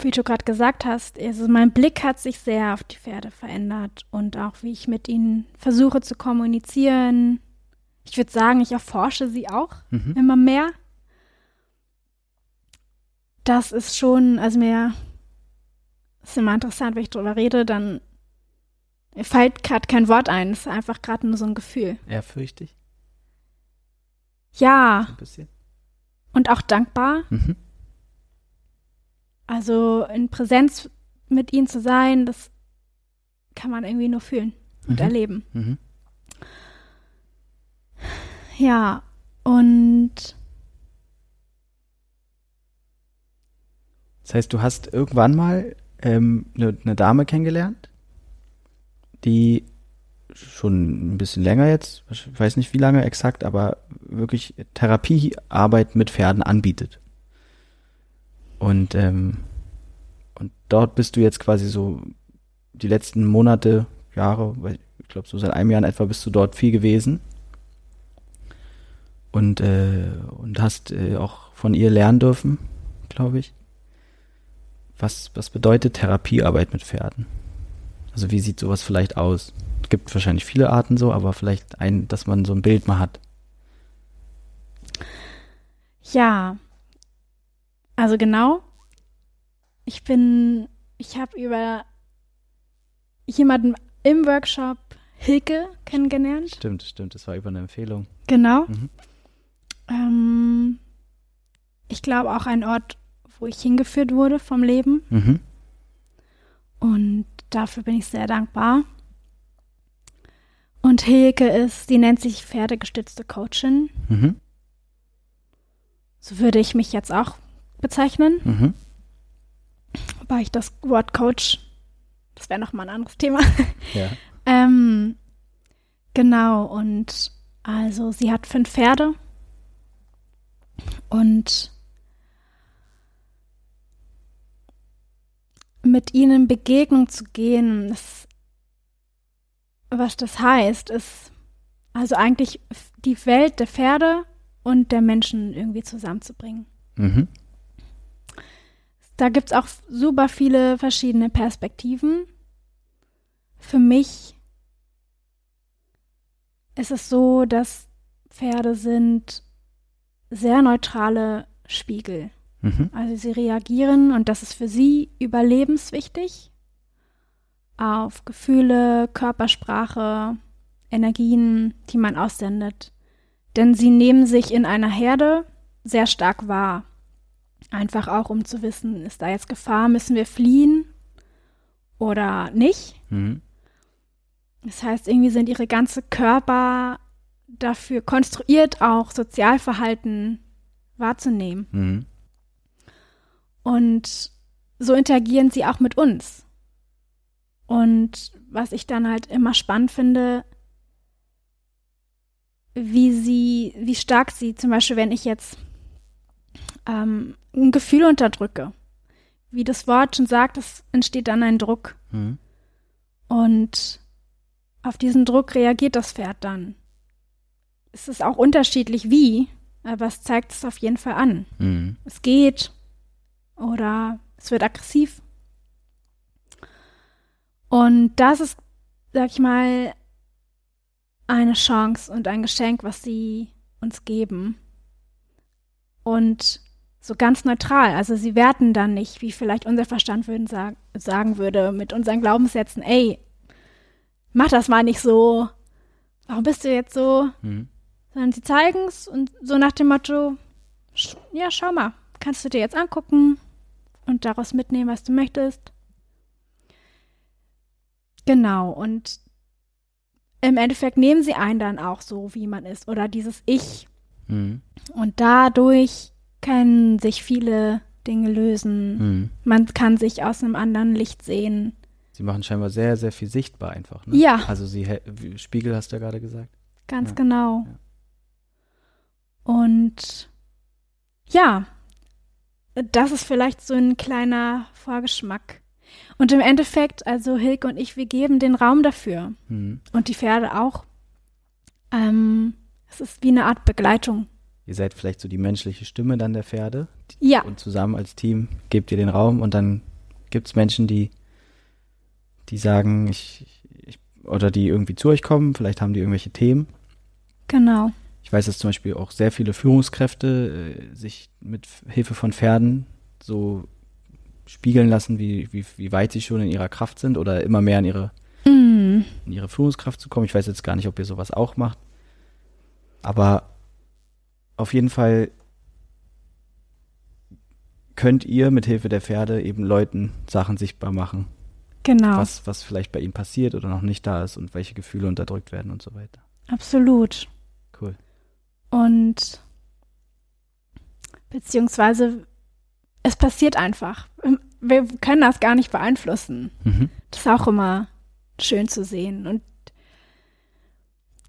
S1: wie du gerade gesagt hast, also mein Blick hat sich sehr auf die Pferde verändert und auch wie ich mit ihnen versuche zu kommunizieren. Ich würde sagen, ich erforsche sie auch
S2: Mhm.
S1: immer mehr. Das ist schon, also mir ist immer interessant, wenn ich drüber rede, dann fällt gerade kein Wort ein. Es ist einfach gerade nur so ein Gefühl.
S2: Ehrfürchtig,
S1: Ja,
S2: ein bisschen.
S1: und auch dankbar.
S2: Mhm.
S1: Also in Präsenz mit ihnen zu sein, das kann man irgendwie nur fühlen und
S2: Mhm.
S1: erleben.
S2: Mhm.
S1: Ja, und
S2: Das heißt, du hast irgendwann mal ähm, eine, eine Dame kennengelernt, die schon ein bisschen länger jetzt, ich weiß nicht wie lange exakt, aber wirklich Therapiearbeit mit Pferden anbietet. Und, ähm, und dort bist du jetzt quasi so die letzten Monate, Jahre, ich glaube so seit einem Jahr in etwa bist du dort viel gewesen. Und, äh, und hast äh, auch von ihr lernen dürfen, glaube ich. Was, was bedeutet Therapiearbeit mit Pferden? Also wie sieht sowas vielleicht aus? Es gibt wahrscheinlich viele Arten so, aber vielleicht ein, dass man so ein Bild mal hat.
S1: ja, also genau. Ich bin, ich habe über jemanden im Workshop Hilke kennengelernt.
S2: Stimmt, stimmt, das war über eine Empfehlung.
S1: Genau.
S2: Mhm.
S1: Ähm, ich glaube auch ein Ort, wo ich hingeführt wurde vom Leben.
S2: Mhm.
S1: Und dafür bin ich sehr dankbar. Und Hilke ist, sie nennt sich pferdegestützte Coachin.
S2: Mhm.
S1: So würde ich mich jetzt auch bezeichnen.
S2: Mhm.
S1: Wobei ich das Wort Coach, das wäre nochmal ein anderes Thema. [laughs]
S2: Ja.
S1: ähm, genau, und also sie hat fünf Pferde. Und mit ihnen in Begegnung zu gehen, das, was das heißt, ist also eigentlich die Welt der Pferde und der Menschen irgendwie zusammenzubringen.
S2: Mhm.
S1: Da gibt es auch super viele verschiedene Perspektiven. Für mich ist es so, dass Pferde sind sehr neutrale Spiegel.
S2: Mhm.
S1: Also sie reagieren und das ist für sie überlebenswichtig auf Gefühle, Körpersprache, Energien, die man aussendet. Denn sie nehmen sich in einer Herde sehr stark wahr. Einfach auch, um zu wissen, ist da jetzt Gefahr, müssen wir fliehen oder nicht.
S2: Mhm.
S1: Das heißt, irgendwie sind ihre ganze Körper dafür konstruiert, auch Sozialverhalten wahrzunehmen.
S2: Mhm.
S1: Und so interagieren sie auch mit uns. Und was ich dann halt immer spannend finde, wie sie, wie stark sie, zum Beispiel, wenn ich jetzt ähm, ein Gefühl unterdrücke, wie das Wort schon sagt, es entsteht dann ein Druck.
S2: Mhm.
S1: Und auf diesen Druck reagiert das Pferd dann. Es ist auch unterschiedlich wie, aber es zeigt es auf jeden Fall an.
S2: Mhm.
S1: Es geht oder es wird aggressiv. Und das ist, sag ich mal, eine Chance und ein Geschenk, was sie uns geben. Und so ganz neutral. Also sie werten dann nicht, wie vielleicht unser Verstand würden sag, sagen würde, mit unseren Glaubenssätzen, ey, mach das mal nicht so. Warum bist du jetzt so?
S2: Mhm.
S1: Sondern sie zeigen es und so nach dem Motto, ja, schau mal, kannst du dir jetzt angucken und daraus mitnehmen, was du möchtest. Genau, und im Endeffekt nehmen sie einen dann auch so, wie man ist, oder dieses Ich.
S2: Mhm.
S1: Und dadurch können sich viele Dinge lösen.
S2: Mhm.
S1: Man kann sich aus einem anderen Licht sehen.
S2: Sie machen scheinbar sehr, sehr viel sichtbar einfach. Ne?
S1: Ja.
S2: Also sie Spiegel hast du ja gerade gesagt.
S1: Ganz
S2: Ja,
S1: genau.
S2: ja.
S1: Und ja, das ist vielleicht so ein kleiner Vorgeschmack. Und im Endeffekt, also Hilke und ich, wir geben den Raum dafür.
S2: Mhm.
S1: Und die Pferde auch. Ähm, es ist wie eine Art Begleitung.
S2: Ihr seid vielleicht so die menschliche Stimme dann der Pferde
S1: Ja,
S2: und zusammen als Team gebt ihr den Raum und dann gibt es Menschen, die, die sagen, ich, ich, oder die irgendwie zu euch kommen, vielleicht haben die irgendwelche Themen.
S1: genau.
S2: Ich weiß, dass zum Beispiel auch sehr viele Führungskräfte äh, sich mit Hilfe von Pferden so spiegeln lassen, wie, wie, wie weit sie schon in ihrer Kraft sind oder immer mehr in ihre,
S1: Mm,
S2: in ihre Führungskraft zu kommen. Ich weiß jetzt gar nicht, ob ihr sowas auch macht. Aber auf jeden Fall könnt ihr mit Hilfe der Pferde eben Leuten Sachen sichtbar machen,
S1: genau.
S2: was, was vielleicht bei ihnen passiert oder noch nicht da ist und welche Gefühle unterdrückt werden und so weiter.
S1: Absolut. Und beziehungsweise es passiert einfach. Wir können das gar nicht beeinflussen.
S2: Mhm.
S1: Das ist auch immer schön zu sehen. Und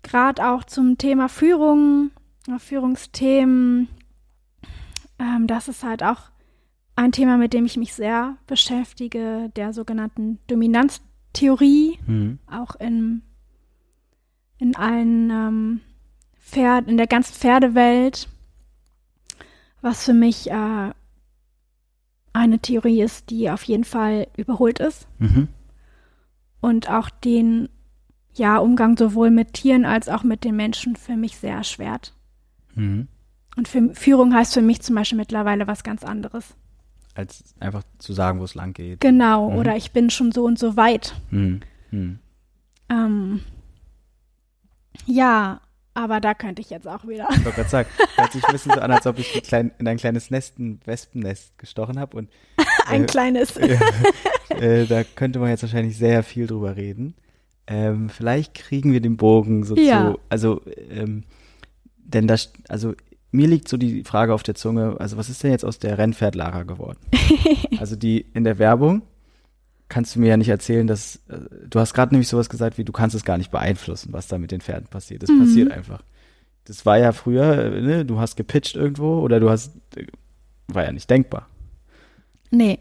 S1: gerade auch zum Thema Führung, äh, Führungsthemen, ähm, das ist halt auch ein Thema, mit dem ich mich sehr beschäftige, der sogenannten Dominanztheorie,
S2: Mhm.
S1: auch in, in allen ähm, Pferd, in der ganzen Pferdewelt, was für mich äh, eine Theorie ist, die auf jeden Fall überholt ist
S2: Mhm.
S1: und auch den ja, Umgang sowohl mit Tieren als auch mit den Menschen für mich sehr erschwert.
S2: Mhm.
S1: Und für, Führung heißt für mich zum Beispiel mittlerweile was ganz anderes.
S2: Als einfach zu sagen, wo es lang geht.
S1: Genau,
S2: Mhm.
S1: oder ich bin schon so und so weit.
S2: Mhm. Mhm.
S1: Ähm, ja, aber da könnte ich jetzt auch wieder.
S2: Ich wollte gerade sagen, hört sich ein bisschen so an, als ob ich ein klein, in ein kleines Nest, ein Wespennest gestochen habe und [laughs]
S1: Ein
S2: Äh,
S1: kleines. [laughs]
S2: äh, da könnte man jetzt wahrscheinlich sehr viel drüber reden. Ähm, vielleicht kriegen wir den Bogen so
S1: Ja.
S2: zu, also, ähm, denn das, also mir liegt so die Frage auf der Zunge, also was ist denn jetzt aus der Rennpferd Lara geworden? [laughs] also die in der Werbung kannst du mir ja nicht erzählen, dass äh, du hast gerade nämlich sowas gesagt, wie du kannst es gar nicht beeinflussen, was da mit den Pferden passiert. Das
S1: Mhm.
S2: passiert einfach. Das war ja früher, äh, ne, du hast gepitcht irgendwo oder du hast, äh, war ja nicht denkbar.
S1: Nee,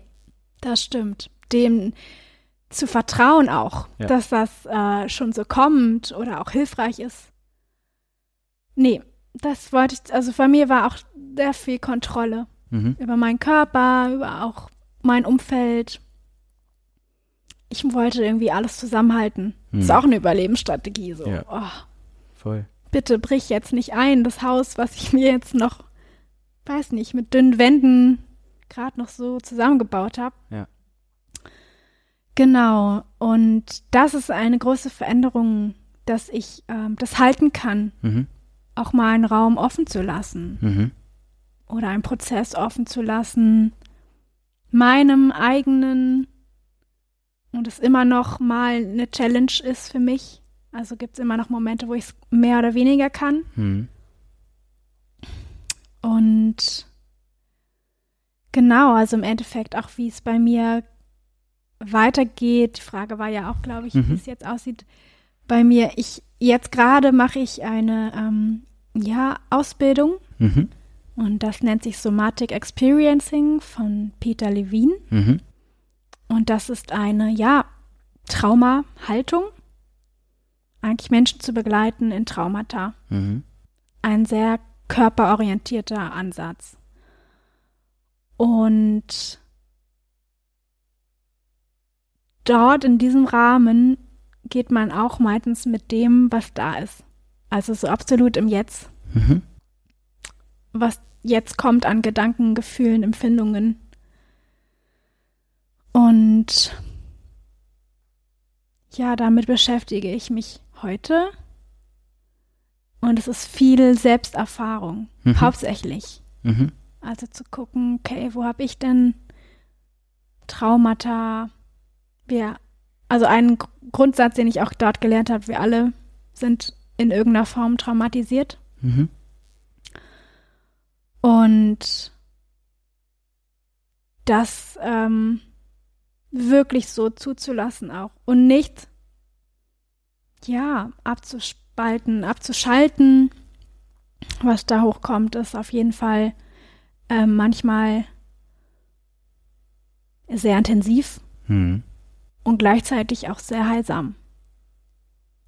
S1: das stimmt. Dem zu vertrauen auch,
S2: Ja.
S1: dass das äh, schon so kommt oder auch hilfreich ist. Nee, das wollte ich, also bei mir war auch sehr viel Kontrolle
S2: Mhm.
S1: über meinen Körper, über auch mein Umfeld. Ich wollte irgendwie alles zusammenhalten. Das ist auch eine Überlebensstrategie. So,
S2: Ja.
S1: oh,
S2: Voll.
S1: bitte brich jetzt nicht ein, das Haus, was ich mir jetzt noch, weiß nicht, mit dünnen Wänden gerade noch so zusammengebaut habe.
S2: Ja.
S1: Genau. Und das ist eine große Veränderung, dass ich ähm, das halten kann,
S2: Mhm.
S1: auch mal einen Raum offen zu lassen
S2: Mhm.
S1: oder einen Prozess offen zu lassen, meinem eigenen und es immer noch mal eine Challenge ist für mich. Also gibt es immer noch Momente, wo ich es mehr oder weniger kann.
S2: Mhm.
S1: Und genau, also im Endeffekt auch, wie es bei mir weitergeht. Die Frage war ja auch, glaube ich,
S2: Mhm.
S1: wie es jetzt aussieht. Bei mir, ich jetzt gerade mache ich eine ähm, ja, Ausbildung
S2: Mhm.
S1: und das nennt sich Somatic Experiencing von Peter Levine.
S2: Mhm.
S1: Und das ist eine, ja, Traumahaltung, eigentlich Menschen zu begleiten in Traumata.
S2: Mhm.
S1: Ein sehr körperorientierter Ansatz. Und dort in diesem Rahmen geht man auch meistens mit dem, was da ist. Also so absolut im Jetzt.
S2: Mhm.
S1: Was jetzt kommt an Gedanken, Gefühlen, Empfindungen. Und ja, damit beschäftige ich mich heute. Und es ist viel Selbsterfahrung,
S2: Mhm.
S1: hauptsächlich.
S2: Mhm.
S1: Also zu gucken, okay, wo habe ich denn Traumata? Wir, also ein Gr- Grundsatz, den ich auch dort gelernt habe, wir alle sind in irgendeiner Form traumatisiert.
S2: Mhm.
S1: Und das ähm, wirklich so zuzulassen auch. Und nicht, ja, abzuspalten, abzuschalten. Was da hochkommt, ist auf jeden Fall ähm, manchmal sehr intensiv
S2: Mhm.
S1: und gleichzeitig auch sehr heilsam.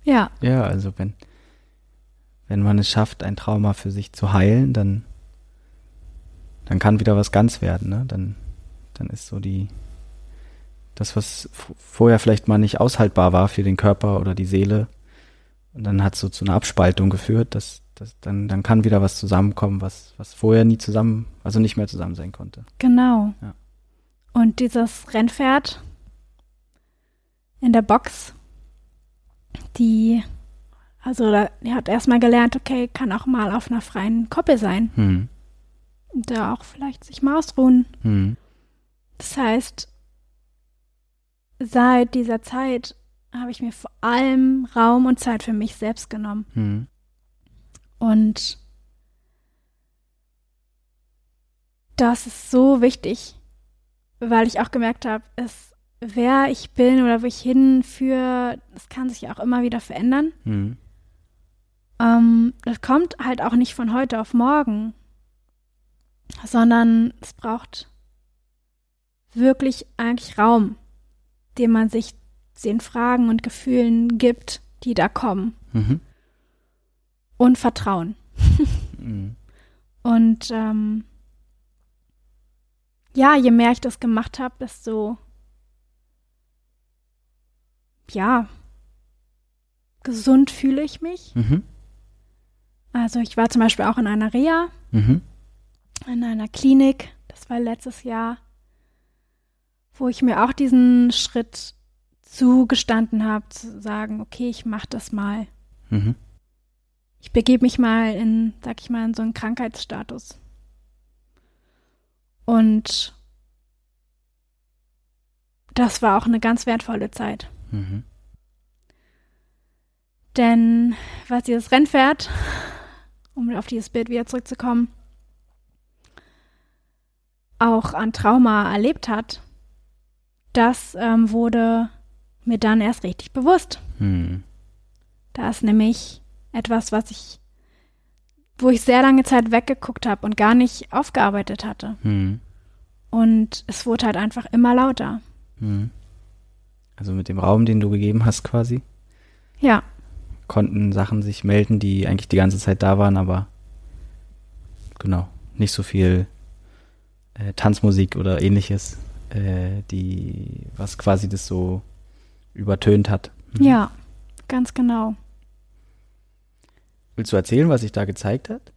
S1: Ja,
S2: Ja, also wenn, wenn man es schafft, ein Trauma für sich zu heilen, dann, dann kann wieder was ganz werden, ne? Dann, dann ist so die, das, was vorher vielleicht mal nicht aushaltbar war für den Körper oder die Seele, und dann hat es so zu einer Abspaltung geführt, dass, dass dann, dann kann wieder was zusammenkommen, was, was vorher nie zusammen, also nicht mehr zusammen sein konnte.
S1: genau.
S2: Ja.
S1: Und dieses Rennpferd in der Box, die, also da, die hat erstmal gelernt, okay, kann auch mal auf einer freien Koppel sein.
S2: Hm.
S1: Und da auch vielleicht sich mal ausruhen.
S2: Hm.
S1: Das heißt, seit dieser Zeit habe ich mir vor allem Raum und Zeit für mich selbst genommen.
S2: Hm.
S1: Und das ist so wichtig, weil ich auch gemerkt habe, es, wer ich bin oder wo ich hinführe, das kann sich auch immer wieder verändern.
S2: Hm.
S1: Ähm, das kommt halt auch nicht von heute auf morgen, sondern es braucht wirklich eigentlich Raum, den man sich den Fragen und Gefühlen gibt, die da kommen.
S2: Mhm.
S1: Und Vertrauen.
S2: Mhm. [laughs]
S1: Und ähm, ja, je mehr ich das gemacht habe, desto ja, gesund fühle ich mich.
S2: Mhm.
S1: Also ich war zum Beispiel auch in einer Reha,
S2: Mhm.
S1: in einer Klinik, das war letztes Jahr, wo ich mir auch diesen Schritt zugestanden habe, zu sagen, okay, ich mache das mal.
S2: Mhm.
S1: Ich begebe mich mal in, sag ich mal, in so einen Krankheitsstatus. Und das war auch eine ganz wertvolle Zeit.
S2: Mhm.
S1: Denn was dieses Rennpferd, [laughs] um auf dieses Bild wieder zurückzukommen, auch an Trauma erlebt hat, das ähm, wurde mir dann erst richtig bewusst.
S2: Mhm.
S1: Da ist nämlich etwas, was ich, wo ich sehr lange Zeit weggeguckt habe und gar nicht aufgearbeitet hatte.
S2: Mhm.
S1: Und es wurde halt einfach immer lauter.
S2: Mhm. Also mit dem Raum, den du gegeben hast quasi,
S1: Ja,
S2: konnten Sachen sich melden, die eigentlich die ganze Zeit da waren, aber genau, nicht so viel äh, Tanzmusik oder ähnliches, äh, die, was quasi das so übertönt hat. Mhm.
S1: ja, ganz genau.
S2: Willst du erzählen, was sich da gezeigt hat?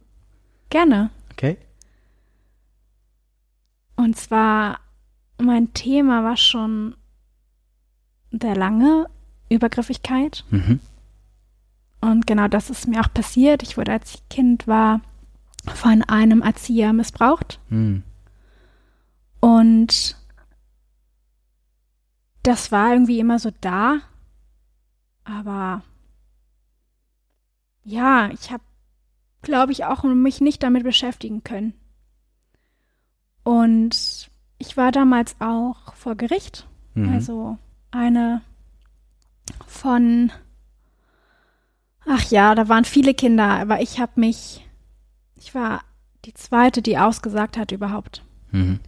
S1: Gerne.
S2: Okay.
S1: Und zwar, mein Thema war schon sehr lange Übergriffigkeit.
S2: Mhm.
S1: Und genau das ist mir auch passiert. Ich wurde, als ich Kind war, von einem Erzieher missbraucht.
S2: Mhm.
S1: Und das war irgendwie immer so da. Aber ja, ich habe, glaube ich, auch mich nicht damit beschäftigen können. Und ich war damals auch vor Gericht.
S2: Mhm.
S1: Also eine von, ach ja, da waren viele Kinder, aber ich habe mich, ich war die zweite, die ausgesagt hat überhaupt.
S2: Mhm.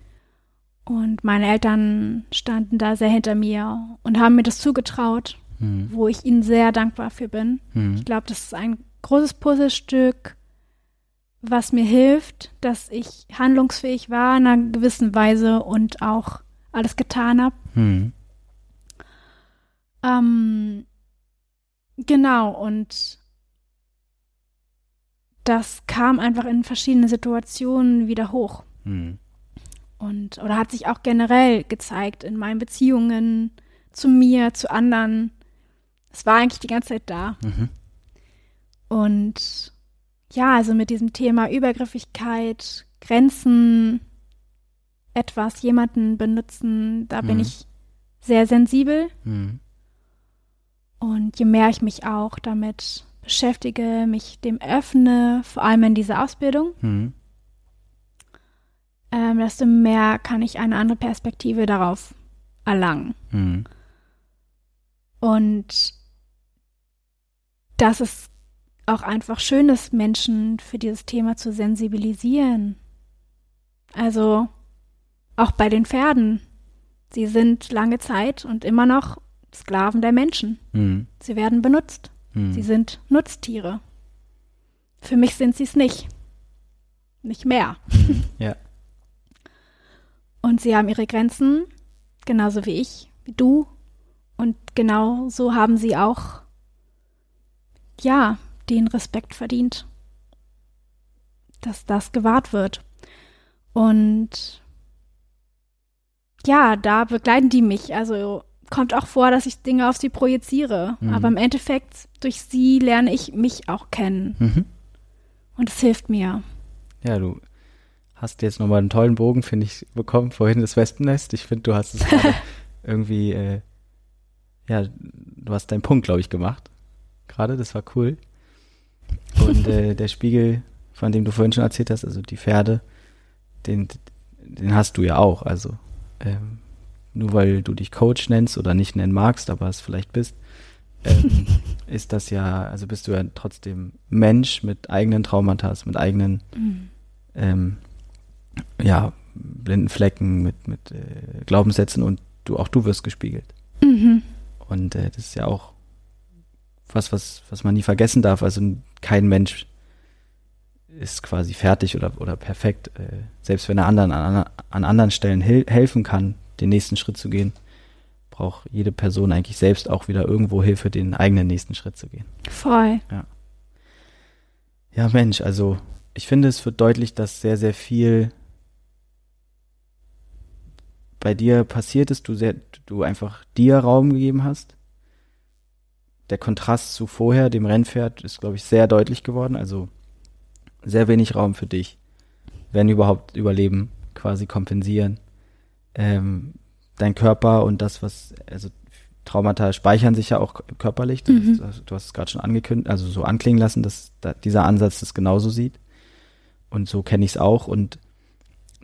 S1: Und meine Eltern standen da sehr hinter mir und haben mir das zugetraut,
S2: Mhm.
S1: wo ich ihnen sehr dankbar für bin.
S2: Mhm.
S1: Ich glaube, das ist ein großes Puzzlestück, was mir hilft, dass ich handlungsfähig war in einer gewissen Weise und auch alles getan habe.
S2: Mhm.
S1: Ähm, genau, und das kam einfach in verschiedenen Situationen wieder hoch.
S2: Mhm.
S1: Und, oder hat sich auch generell gezeigt in meinen Beziehungen zu mir, zu anderen. Es war eigentlich die ganze Zeit da.
S2: Mhm.
S1: Und ja, also mit diesem Thema Übergriffigkeit, Grenzen, etwas, jemanden benutzen, da bin
S2: Mhm.
S1: ich sehr sensibel.
S2: Mhm.
S1: Und je mehr ich mich auch damit beschäftige, mich dem öffne, vor allem in dieser Ausbildung,
S2: Mhm.
S1: Ähm, desto mehr kann ich eine andere Perspektive darauf erlangen.
S2: Mhm.
S1: Und dass es auch einfach schön ist, Menschen für dieses Thema zu sensibilisieren. Also auch bei den Pferden. Sie sind lange Zeit und immer noch Sklaven der Menschen.
S2: Mhm.
S1: Sie werden benutzt.
S2: Mhm.
S1: Sie sind Nutztiere. Für mich sind sie es nicht. Nicht mehr.
S2: Mhm. [laughs] Ja.
S1: Und sie haben ihre Grenzen, genauso wie ich, wie du. Und genau so haben sie auch, ja, den Respekt verdient, dass das gewahrt wird. Und ja, da begleiten die mich. Also kommt auch vor, dass ich Dinge auf sie projiziere.
S2: Mhm.
S1: Aber im Endeffekt, durch sie lerne ich mich auch kennen.
S2: Mhm.
S1: Und es hilft mir.
S2: Ja, du hast jetzt nochmal einen tollen Bogen, finde ich, bekommen, vorhin das Wespennest. Ich finde, du hast es [laughs] irgendwie, äh, ja, du hast deinen Punkt, glaube ich, gemacht. Gerade, das war cool. Und äh, der Spiegel, von dem du vorhin schon erzählt hast, also die Pferde, den, den hast du ja auch. Also ähm, nur weil du dich Coach nennst oder nicht nennen magst, aber es vielleicht bist, ähm, [laughs] ist das ja, also bist du ja trotzdem Mensch mit eigenen Traumata, mit eigenen
S1: Mhm.
S2: ähm, ja, blinden Flecken, mit, mit äh, Glaubenssätzen und du auch du wirst gespiegelt.
S1: Mhm.
S2: Und äh, das ist ja auch was, was, was man nie vergessen darf. Also kein Mensch ist quasi fertig oder, oder perfekt. Äh, selbst wenn er anderen an, an anderen Stellen hel helfen kann, den nächsten Schritt zu gehen, braucht jede Person eigentlich selbst auch wieder irgendwo Hilfe, den eigenen nächsten Schritt zu gehen.
S1: Voll.
S2: Ja, Mensch, also ich finde, es wird deutlich, dass sehr, sehr viel bei dir passiert ist, du sehr, du einfach dir Raum gegeben hast. Der Kontrast zu vorher, dem Rennpferd, ist, glaube ich, sehr deutlich geworden. Also sehr wenig Raum für dich. Wenn überhaupt überleben, quasi kompensieren. Ähm, dein Körper und das, was, also Traumata speichern sich ja auch körperlich. Du,
S1: Mhm.
S2: hast, du hast es gerade schon angekündigt, also so anklingen lassen, dass da, dieser Ansatz das genauso sieht. Und so kenne ich es auch. Und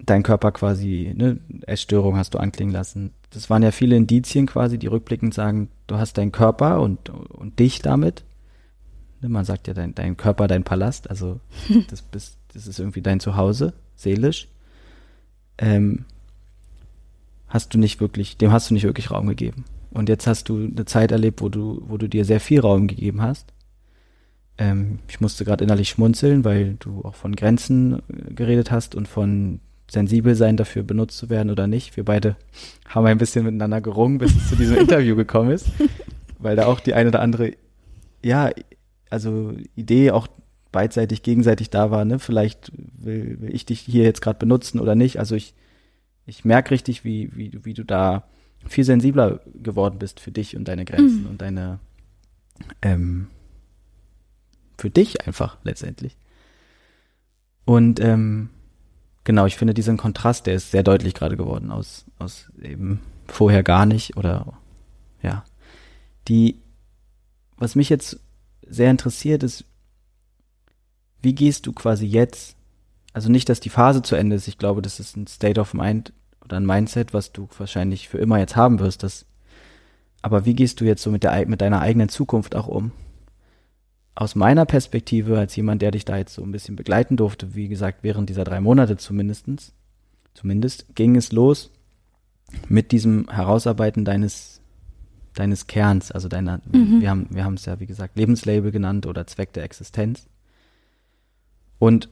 S2: dein Körper quasi, ne, Essstörung hast du anklingen lassen. Das waren ja viele Indizien quasi, die rückblickend sagen, du hast deinen Körper und, und dich damit. Ne, man sagt ja dein, dein Körper, dein Palast, also [laughs] das, bist, das ist irgendwie dein Zuhause, seelisch. Ähm, hast du nicht wirklich, dem hast du nicht wirklich Raum gegeben. Und jetzt hast du eine Zeit erlebt, wo du, wo du dir sehr viel Raum gegeben hast. Ähm, ich musste gerade innerlich schmunzeln, weil du auch von Grenzen äh, geredet hast und von sensibel sein dafür benutzt zu werden oder nicht. Wir beide haben ein bisschen miteinander gerungen, bis es zu diesem [laughs] Interview gekommen ist, weil da auch die eine oder andere, ja, also Idee auch beidseitig, gegenseitig da war, ne? Vielleicht will, will ich dich hier jetzt gerade benutzen oder nicht. Also ich, ich merke richtig, wie, wie, du- wie du da viel sensibler geworden bist für dich und deine Grenzen
S1: Mhm.
S2: und deine, ähm, für dich einfach letztendlich. Und ähm, genau, ich finde diesen Kontrast, der ist sehr deutlich gerade geworden aus, aus eben vorher gar nicht oder ja. Die, was mich jetzt sehr interessiert, ist, wie gehst du quasi jetzt, also nicht, dass die Phase zu Ende ist, ich glaube, das ist ein State of Mind oder ein Mindset, was du wahrscheinlich für immer jetzt haben wirst, das, aber wie gehst du jetzt so mit der, mit deiner eigenen Zukunft auch um? Aus meiner Perspektive, als jemand, der dich da jetzt so ein bisschen begleiten durfte, wie gesagt, während dieser drei Monate zumindestens, zumindest ging es los mit diesem Herausarbeiten deines, deines Kerns, also deiner,
S1: Mhm.
S2: wir haben, wir haben es ja, wie gesagt, Lebenslabel genannt oder Zweck der Existenz. Und,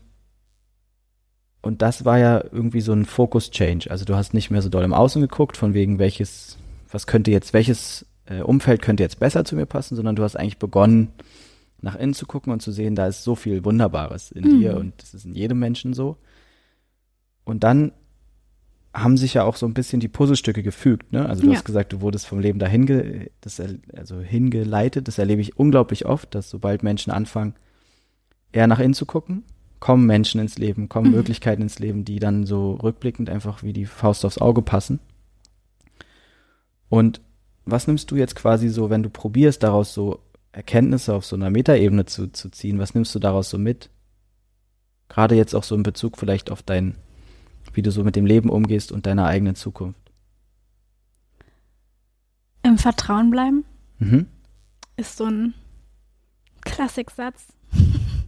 S2: und das war ja irgendwie so ein Focus-Change. Also du hast nicht mehr so doll im Außen geguckt, von wegen welches, was könnte jetzt, welches äh, Umfeld könnte jetzt besser zu mir passen, sondern du hast eigentlich begonnen, nach innen zu gucken und zu sehen, da ist so viel Wunderbares in
S1: Mhm.
S2: dir und das ist in jedem Menschen so. Und dann haben sich ja auch so ein bisschen die Puzzlestücke gefügt, ne? Also du
S1: Ja.
S2: hast gesagt, du wurdest vom Leben dahin ge das, also hingeleitet. Das erlebe ich unglaublich oft, dass sobald Menschen anfangen, eher nach innen zu gucken, kommen Menschen ins Leben, kommen
S1: Mhm.
S2: Möglichkeiten ins Leben, die dann so rückblickend einfach wie die Faust aufs Auge passen. Und was nimmst du jetzt quasi so, wenn du probierst, daraus so Erkenntnisse auf so einer Metaebene zu, zu ziehen, was nimmst du daraus so mit? Gerade jetzt auch so in Bezug vielleicht auf dein, wie du so mit dem Leben umgehst und deiner eigenen Zukunft.
S1: Im Vertrauen bleiben
S2: Mhm.
S1: ist so ein Klassiksatz.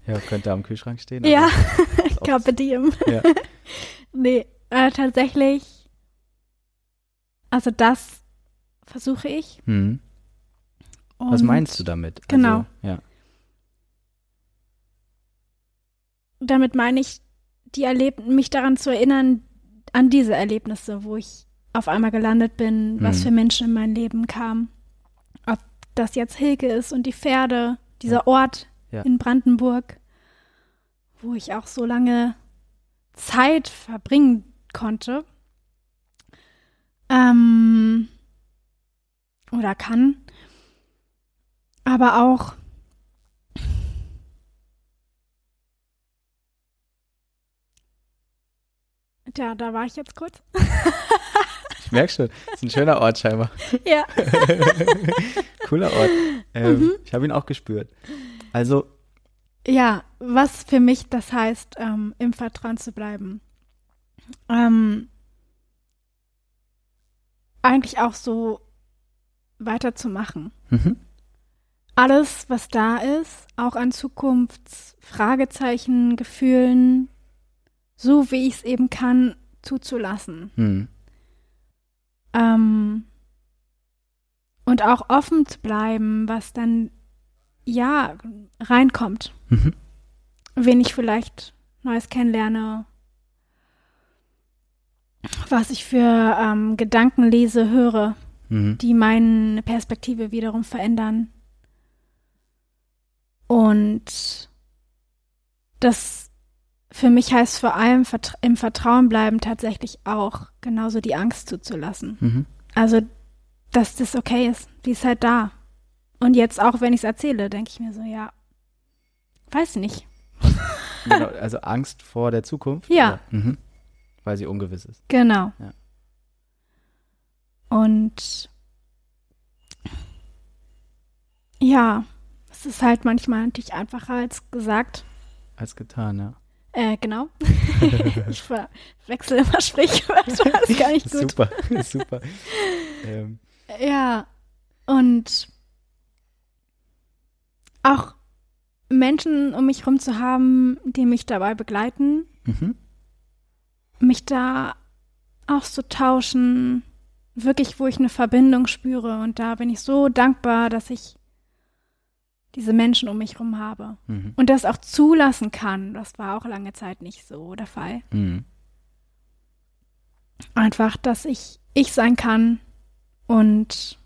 S2: Ja, könnte am Kühlschrank stehen.
S1: Ja, [laughs] Carpe diem.
S2: Ja. [laughs]
S1: Nee, äh, tatsächlich, also das versuche ich.
S2: Mhm. Was
S1: Und
S2: meinst du damit?
S1: Genau.
S2: Also, ja.
S1: Damit meine ich, die erleb mich daran zu erinnern, an diese Erlebnisse, wo ich auf einmal gelandet bin, was
S2: Mhm.
S1: für Menschen in mein Leben kamen. Ob das jetzt Hilke ist und die Pferde, dieser Ort
S2: Ja.
S1: in Brandenburg, wo ich auch so lange Zeit verbringen konnte. Ähm, oder kann. Aber auch Tja, da war ich jetzt kurz. [laughs]
S2: Ich merke schon, ist ein schöner Ort scheinbar.
S1: ja. [laughs]
S2: Cooler Ort. Ähm,
S1: Mhm.
S2: Ich habe ihn auch gespürt. Also,
S1: Ja, was für mich das heißt, ähm, im Vertrauen zu bleiben. Ähm, eigentlich auch so weiterzumachen.
S2: mhm.
S1: Alles, was da ist, auch an Zukunftsfragezeichen, Gefühlen, so wie ich es eben kann, zuzulassen.
S2: Mhm.
S1: Ähm, und auch offen zu bleiben, was dann ja reinkommt.
S2: Mhm.
S1: wen ich vielleicht Neues kennenlerne, was ich für ähm, Gedanken lese, höre,
S2: Mhm.
S1: die meine Perspektive wiederum verändern. Und das für mich heißt vor allem im Vertrauen bleiben tatsächlich auch genauso die Angst zuzulassen.
S2: Mhm.
S1: Also, dass das okay ist, die ist halt da. Und jetzt auch, wenn ich es erzähle, denke ich mir so, ja, weiß nicht. [laughs]
S2: Genau, [laughs] also Angst vor der Zukunft?
S1: Ja.
S2: Mhm. Weil sie ungewiss ist.
S1: Genau.
S2: Ja.
S1: Und ja, es ist halt manchmal natürlich einfacher als gesagt.
S2: Als getan, ja.
S1: Äh, genau. [laughs] ich verwechsel immer Sprichwörter, das [laughs] ist gar nicht gut.
S2: Super, [laughs] super. ähm,
S1: Ja, und auch Menschen um mich herum zu haben, die mich dabei begleiten,
S2: mhm.
S1: mich da auszutauschen, wirklich, wo ich eine Verbindung spüre. Und da bin ich so dankbar, dass ich diese Menschen um mich herum habe.
S2: Mhm.
S1: Und das auch zulassen kann. Das war auch lange Zeit nicht so der Fall.
S2: Mhm.
S1: Einfach, dass ich ich sein kann. Und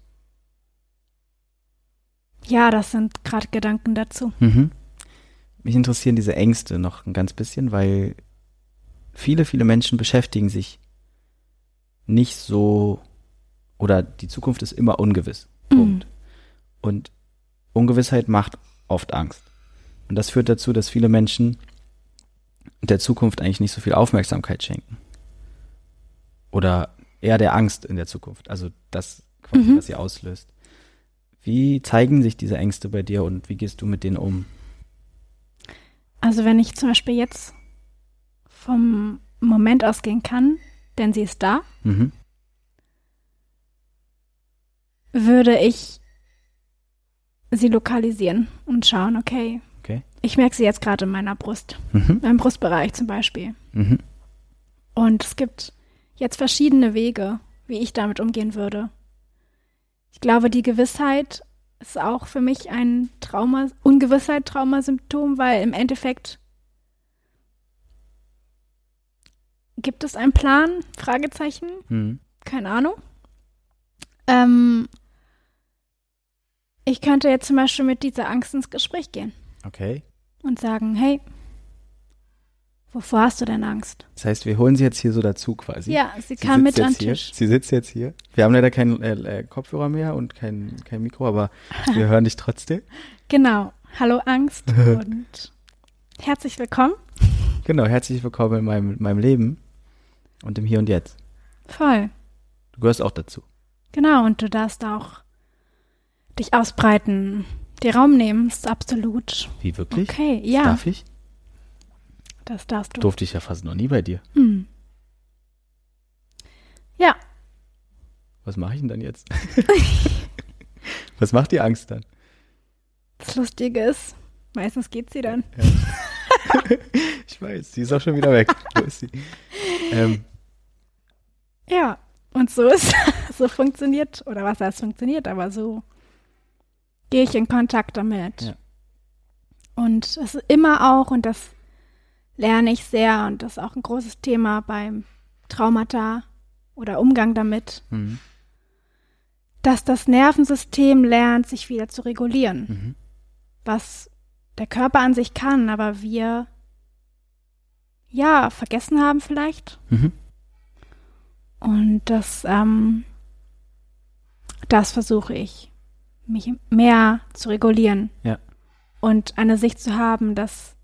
S1: ja, das sind gerade Gedanken dazu.
S2: Mhm. Mich interessieren diese Ängste noch ein ganz bisschen, weil viele, viele Menschen beschäftigen sich nicht so oder die Zukunft ist immer ungewiss. Punkt. Und Ungewissheit macht oft Angst. Und das führt dazu, dass viele Menschen der Zukunft eigentlich nicht so viel Aufmerksamkeit schenken. Oder eher der Angst in der Zukunft. Also das quasi,
S1: Mhm.
S2: was sie auslöst. Wie zeigen sich diese Ängste bei dir und wie gehst du mit denen um?
S1: Also wenn ich zum Beispiel jetzt vom Moment ausgehen kann, denn sie ist da,
S2: Mhm.
S1: würde ich sie lokalisieren und schauen, okay,
S2: Okay.
S1: ich merke sie jetzt gerade in meiner Brust,
S2: Mhm.
S1: im Brustbereich zum Beispiel.
S2: Mhm.
S1: Und es gibt jetzt verschiedene Wege, wie ich damit umgehen würde. Ich glaube, die Gewissheit ist auch für mich ein Trauma, Ungewissheit, Traumasymptom, weil im Endeffekt gibt es einen Plan? Fragezeichen?
S2: Mhm.
S1: Keine Ahnung. Ähm, Ich könnte jetzt zum Beispiel mit dieser Angst ins Gespräch gehen
S2: Okay.
S1: und sagen, hey, wovor hast du denn Angst?
S2: Das heißt, wir holen sie jetzt hier so dazu quasi.
S1: Ja, sie
S2: Sie
S1: kann
S2: sitzt
S1: mit an
S2: hier.
S1: Tisch.
S2: Sie sitzt jetzt hier. Wir haben leider keinen äh, äh, Kopfhörer mehr und kein, kein Mikro, aber [laughs] wir hören dich trotzdem.
S1: Genau. Hallo Angst [laughs] und herzlich willkommen.
S2: Genau, herzlich willkommen in meinem, meinem Leben und im Hier und Jetzt.
S1: Voll.
S2: Du gehörst auch dazu.
S1: Genau, und du darfst auch dich ausbreiten, dir Raum nehmen, ist absolut
S2: Wie wirklich?
S1: okay. Ja,
S2: Darf ich?
S1: das darfst du.
S2: Durfte ich ja fast noch nie bei dir.
S1: Hm. Ja,
S2: Was mache ich denn dann jetzt? [laughs] [laughs] Was macht die Angst dann?
S1: das Lustige ist, meistens geht sie dann. [laughs]
S2: Ich weiß, sie ist auch schon wieder weg. Wo ist sie? Ähm,
S1: Ja, und so ist, so funktioniert, oder was heißt funktioniert, aber so gehe ich in Kontakt damit.
S2: Ja.
S1: Und es ist immer auch, und das lerne ich sehr, und das ist auch ein großes Thema beim Traumata oder Umgang damit,
S2: mhm.
S1: dass das Nervensystem lernt, sich wieder zu regulieren.
S2: Mhm.
S1: Was der Körper an sich kann, aber wir ja vergessen haben vielleicht.
S2: Mhm.
S1: Und das, ähm, das versuche ich, mich mehr zu regulieren.
S2: Ja.
S1: Und eine Sicht zu haben, dass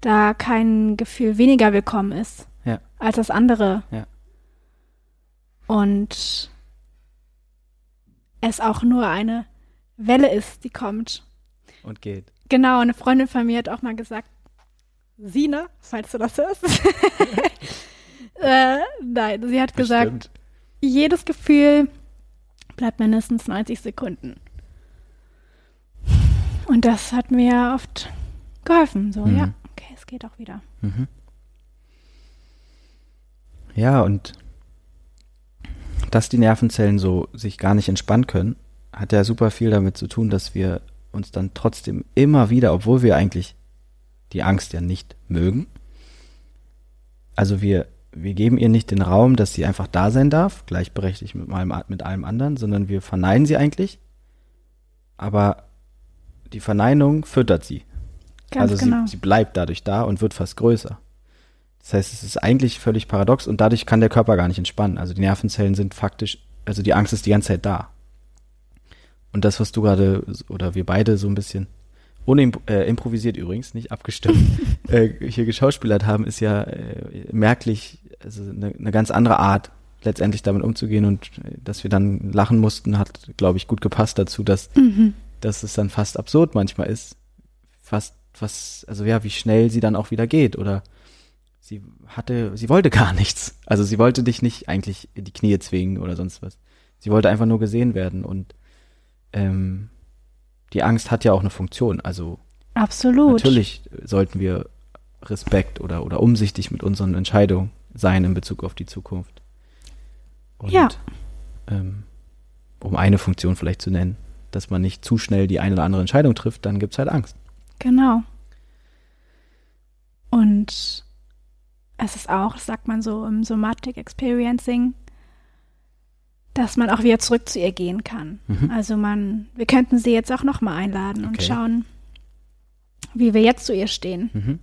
S1: da kein Gefühl weniger willkommen ist
S2: Ja.
S1: als das andere.
S2: Ja.
S1: Und es auch nur eine Welle ist, die kommt.
S2: Und geht.
S1: Genau, eine Freundin von mir hat auch mal gesagt, Sina, falls du das hörst. [laughs] äh, nein, sie hat gesagt,
S2: Bestimmt.
S1: jedes Gefühl bleibt mindestens 90 Sekunden. Und das hat mir oft geholfen. So,
S2: Mhm.
S1: ja, okay, es geht auch wieder.
S2: Mhm. Ja, und dass die Nervenzellen so sich gar nicht entspannen können, hat ja super viel damit zu tun, dass wir uns dann trotzdem immer wieder, obwohl wir eigentlich die Angst ja nicht mögen, also wir, wir geben ihr nicht den Raum, dass sie einfach da sein darf, gleichberechtigt mit allem, mit allem anderen, sondern wir verneinen sie eigentlich, aber die Verneinung füttert sie.
S1: Ganz
S2: also
S1: genau.
S2: sie, sie bleibt dadurch da und wird fast größer. Das heißt, es ist eigentlich völlig paradox und dadurch kann der Körper gar nicht entspannen. Also die Nervenzellen sind faktisch, also die Angst ist die ganze Zeit da. Und das, was du gerade, oder wir beide so ein bisschen, ohne äh, improvisiert übrigens, nicht abgestimmt, [laughs] äh, hier geschauspielert haben, ist ja äh, merklich, also eine, eine ganz andere Art, letztendlich damit umzugehen und äh, dass wir dann lachen mussten, hat, glaube ich, gut gepasst dazu, dass
S1: Mhm.
S2: Dass es dann fast absurd manchmal ist, fast was, also ja, wie schnell sie dann auch wieder geht oder sie hatte, sie wollte gar [laughs] nichts. Also sie wollte dich nicht eigentlich in die Knie zwingen oder sonst was. Sie wollte einfach nur gesehen werden und ähm, die Angst hat ja auch eine Funktion. Also
S1: Absolut.
S2: natürlich sollten wir Respekt oder, oder umsichtig mit unseren Entscheidungen sein in Bezug auf die Zukunft. Und,
S1: Ja.
S2: Ähm, um eine Funktion vielleicht zu nennen, dass man nicht zu schnell die eine oder andere Entscheidung trifft, dann gibt's halt Angst.
S1: Genau. Und es ist auch, sagt man so im Somatic Experiencing, dass man auch wieder zurück zu ihr gehen kann.
S2: Mhm.
S1: Also man, wir könnten sie jetzt auch nochmal einladen und
S2: Okay.
S1: schauen, wie wir jetzt zu ihr stehen.
S2: Mhm.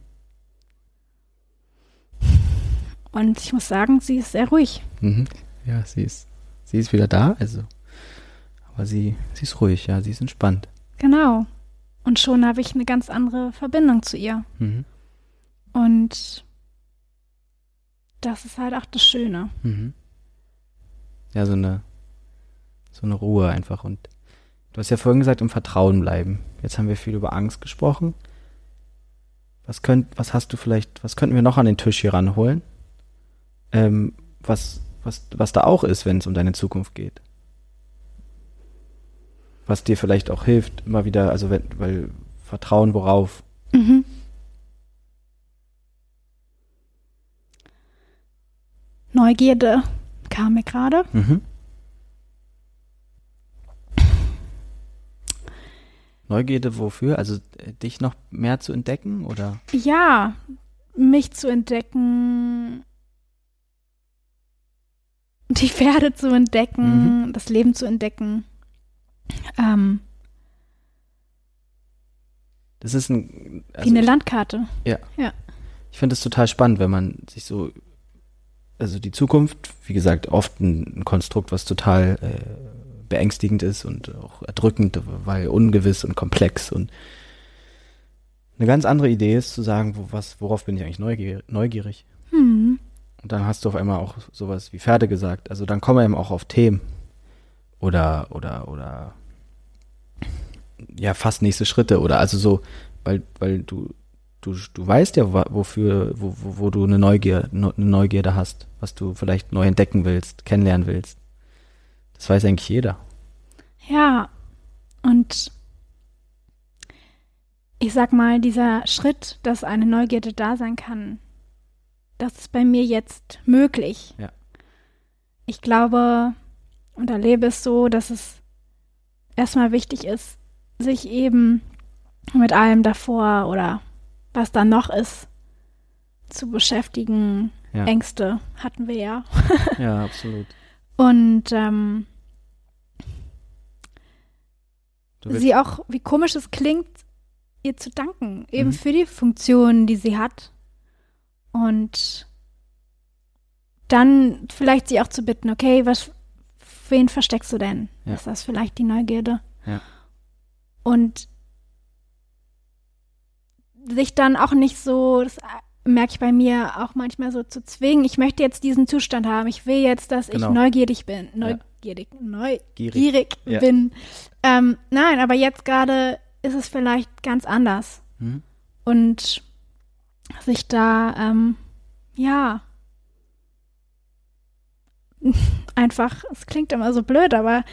S1: Und ich muss sagen, sie ist sehr ruhig.
S2: Mhm. Ja, sie ist, sie ist wieder da, also. Aber sie, sie ist ruhig, ja, sie ist entspannt.
S1: Genau. Und schon habe ich eine ganz andere Verbindung zu ihr.
S2: Mhm.
S1: Und das ist halt auch das Schöne.
S2: Mhm. Ja, so eine, so eine Ruhe einfach. Und du hast ja vorhin gesagt, im Vertrauen bleiben. Jetzt haben wir viel über Angst gesprochen. Was könnt, was hast du vielleicht, was könnten wir noch an den Tisch hier ranholen? Ähm, was, was, was da auch ist, wenn es um deine Zukunft geht. Was dir vielleicht auch hilft, immer wieder, also wenn, weil Vertrauen worauf?
S1: Mhm. Neugierde kam mir gerade.
S2: Mhm. Neugierde wofür? Also äh, dich noch mehr zu entdecken oder?
S1: Ja, mich zu entdecken, die Pferde zu entdecken, das Leben zu entdecken. Ähm,
S2: Das ist ein.
S1: Also Wie eine ich, Landkarte.
S2: Ja. Ja. Ich finde es total spannend, wenn man sich so. Also die Zukunft, wie gesagt, oft ein, ein Konstrukt, was total äh, beängstigend ist und auch erdrückend, weil ungewiss und komplex und eine ganz andere Idee ist zu sagen, wo, was, worauf bin ich eigentlich neugierig? neugierig. Hm. Und dann hast du auf einmal auch sowas wie Pferde gesagt. Also dann kommen wir eben auch auf Themen oder oder oder ja fast nächste Schritte oder also so, weil weil du du du weißt ja wofür wo, wo, wo du eine Neugier eine Neugierde hast, was du vielleicht neu entdecken willst, kennenlernen willst. Das weiß eigentlich jeder.
S1: Ja und ich sag mal, dieser Schritt, dass eine Neugierde da sein kann, das ist bei mir jetzt möglich.
S2: Ja.
S1: Ich glaube und erlebe es so, dass es erstmal wichtig ist, sich eben mit allem davor oder was da noch ist, zu beschäftigen. Ja. Ängste hatten wir ja. [laughs]
S2: ja, absolut.
S1: Und ähm, sie auch, wie komisch es klingt, ihr zu danken, eben mhm. für die Funktion, die sie hat. Und dann vielleicht sie auch zu bitten, okay, was, wen versteckst du denn? Ja. Ist das vielleicht die Neugierde?
S2: Ja.
S1: Und sich dann auch nicht so, das merke ich bei mir auch manchmal so zu zwingen, ich möchte jetzt diesen Zustand haben, ich will jetzt, dass genau. ich neugierig bin, neugierig, ja. neugierig ja. bin. Ähm, nein, aber jetzt gerade ist es vielleicht ganz anders. Mhm. Und sich da, ähm, ja, [laughs] einfach, es klingt immer so blöd, aber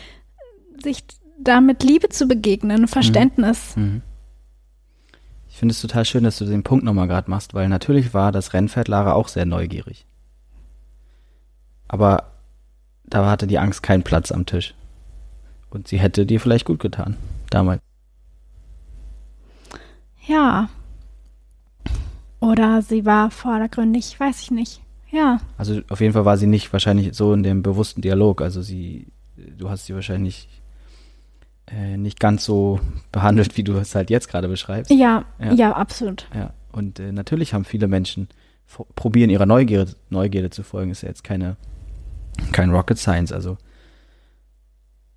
S1: sich da mit Liebe zu begegnen, mhm. Verständnis. Mhm.
S2: Ich finde es total schön, dass du den Punkt nochmal gerade machst, weil natürlich war das Rennpferd Lara auch sehr neugierig. Aber da hatte die Angst keinen Platz am Tisch. Und sie hätte dir vielleicht gut getan, damals.
S1: Ja. Oder sie war vordergründig, weiß ich nicht. Ja.
S2: Also auf jeden Fall war sie nicht wahrscheinlich so in dem bewussten Dialog. Also sie, du hast sie wahrscheinlich äh, nicht ganz so behandelt, wie du es halt jetzt gerade beschreibst.
S1: Ja, ja, ja, absolut.
S2: Ja. Und äh, natürlich haben viele Menschen probieren ihrer Neugierde, Neugierde zu folgen. Ist ja jetzt keine kein Rocket Science. Also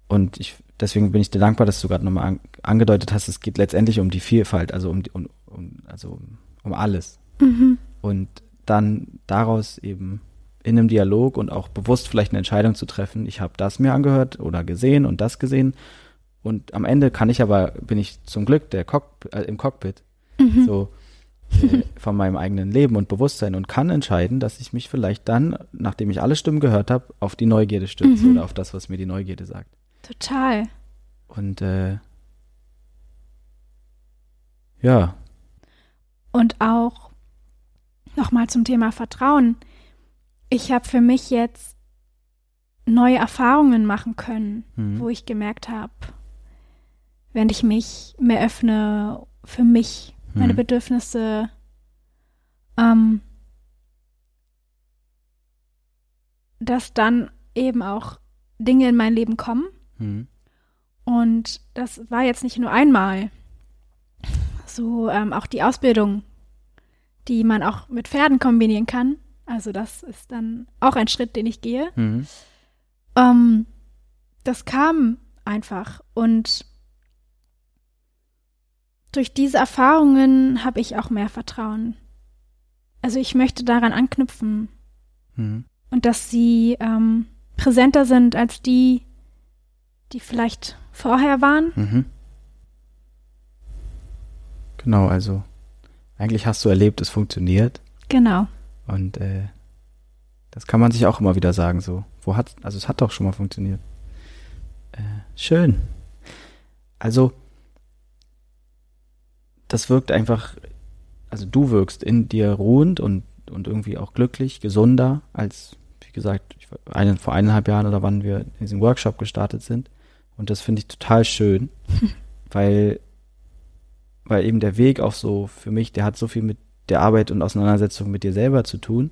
S2: und ich deswegen bin ich dir dankbar, dass du gerade nochmal an, angedeutet hast, es geht letztendlich um die Vielfalt, also um, um, um also um alles. Mhm. Und dann daraus eben in einem Dialog und auch bewusst vielleicht eine Entscheidung zu treffen, ich habe das mir angehört oder gesehen und das gesehen. Und am Ende kann ich aber, bin ich zum Glück der Cock, äh, im Cockpit, mhm. so äh, [laughs] von meinem eigenen Leben und Bewusstsein und kann entscheiden, dass ich mich vielleicht dann, nachdem ich alle Stimmen gehört habe, auf die Neugierde stütze mhm. oder auf das, was mir die Neugierde sagt.
S1: Total.
S2: Und äh, ja.
S1: Und auch nochmal zum Thema Vertrauen. Ich habe für mich jetzt neue Erfahrungen machen können, mhm. wo ich gemerkt habe, wenn ich mich mehr öffne für mich, meine mhm. Bedürfnisse, ähm, dass dann eben auch Dinge in mein Leben kommen, Mhm. Und das war jetzt nicht nur einmal. So ähm, auch die Ausbildung, die man auch mit Pferden kombinieren kann. Also das ist dann auch ein Schritt, den ich gehe. Mhm. Ähm, das kam einfach und durch diese Erfahrungen habe ich auch mehr Vertrauen. Also ich möchte daran anknüpfen mhm. und dass sie ähm, präsenter sind als die, die vielleicht vorher waren. Mhm.
S2: Genau, also eigentlich hast du erlebt, es funktioniert.
S1: Genau.
S2: Und äh, das kann man sich auch immer wieder sagen, so. Wo hat, also es hat doch schon mal funktioniert. Äh, schön. Also, das wirkt einfach, also du wirkst in dir ruhend und, und irgendwie auch glücklich, gesunder als, wie gesagt, ich, eine, vor eineinhalb Jahren oder wann wir in diesem Workshop gestartet sind. Und das finde ich total schön, [laughs] weil, weil eben der Weg auch so für mich, der hat so viel mit der Arbeit und Auseinandersetzung mit dir selber zu tun.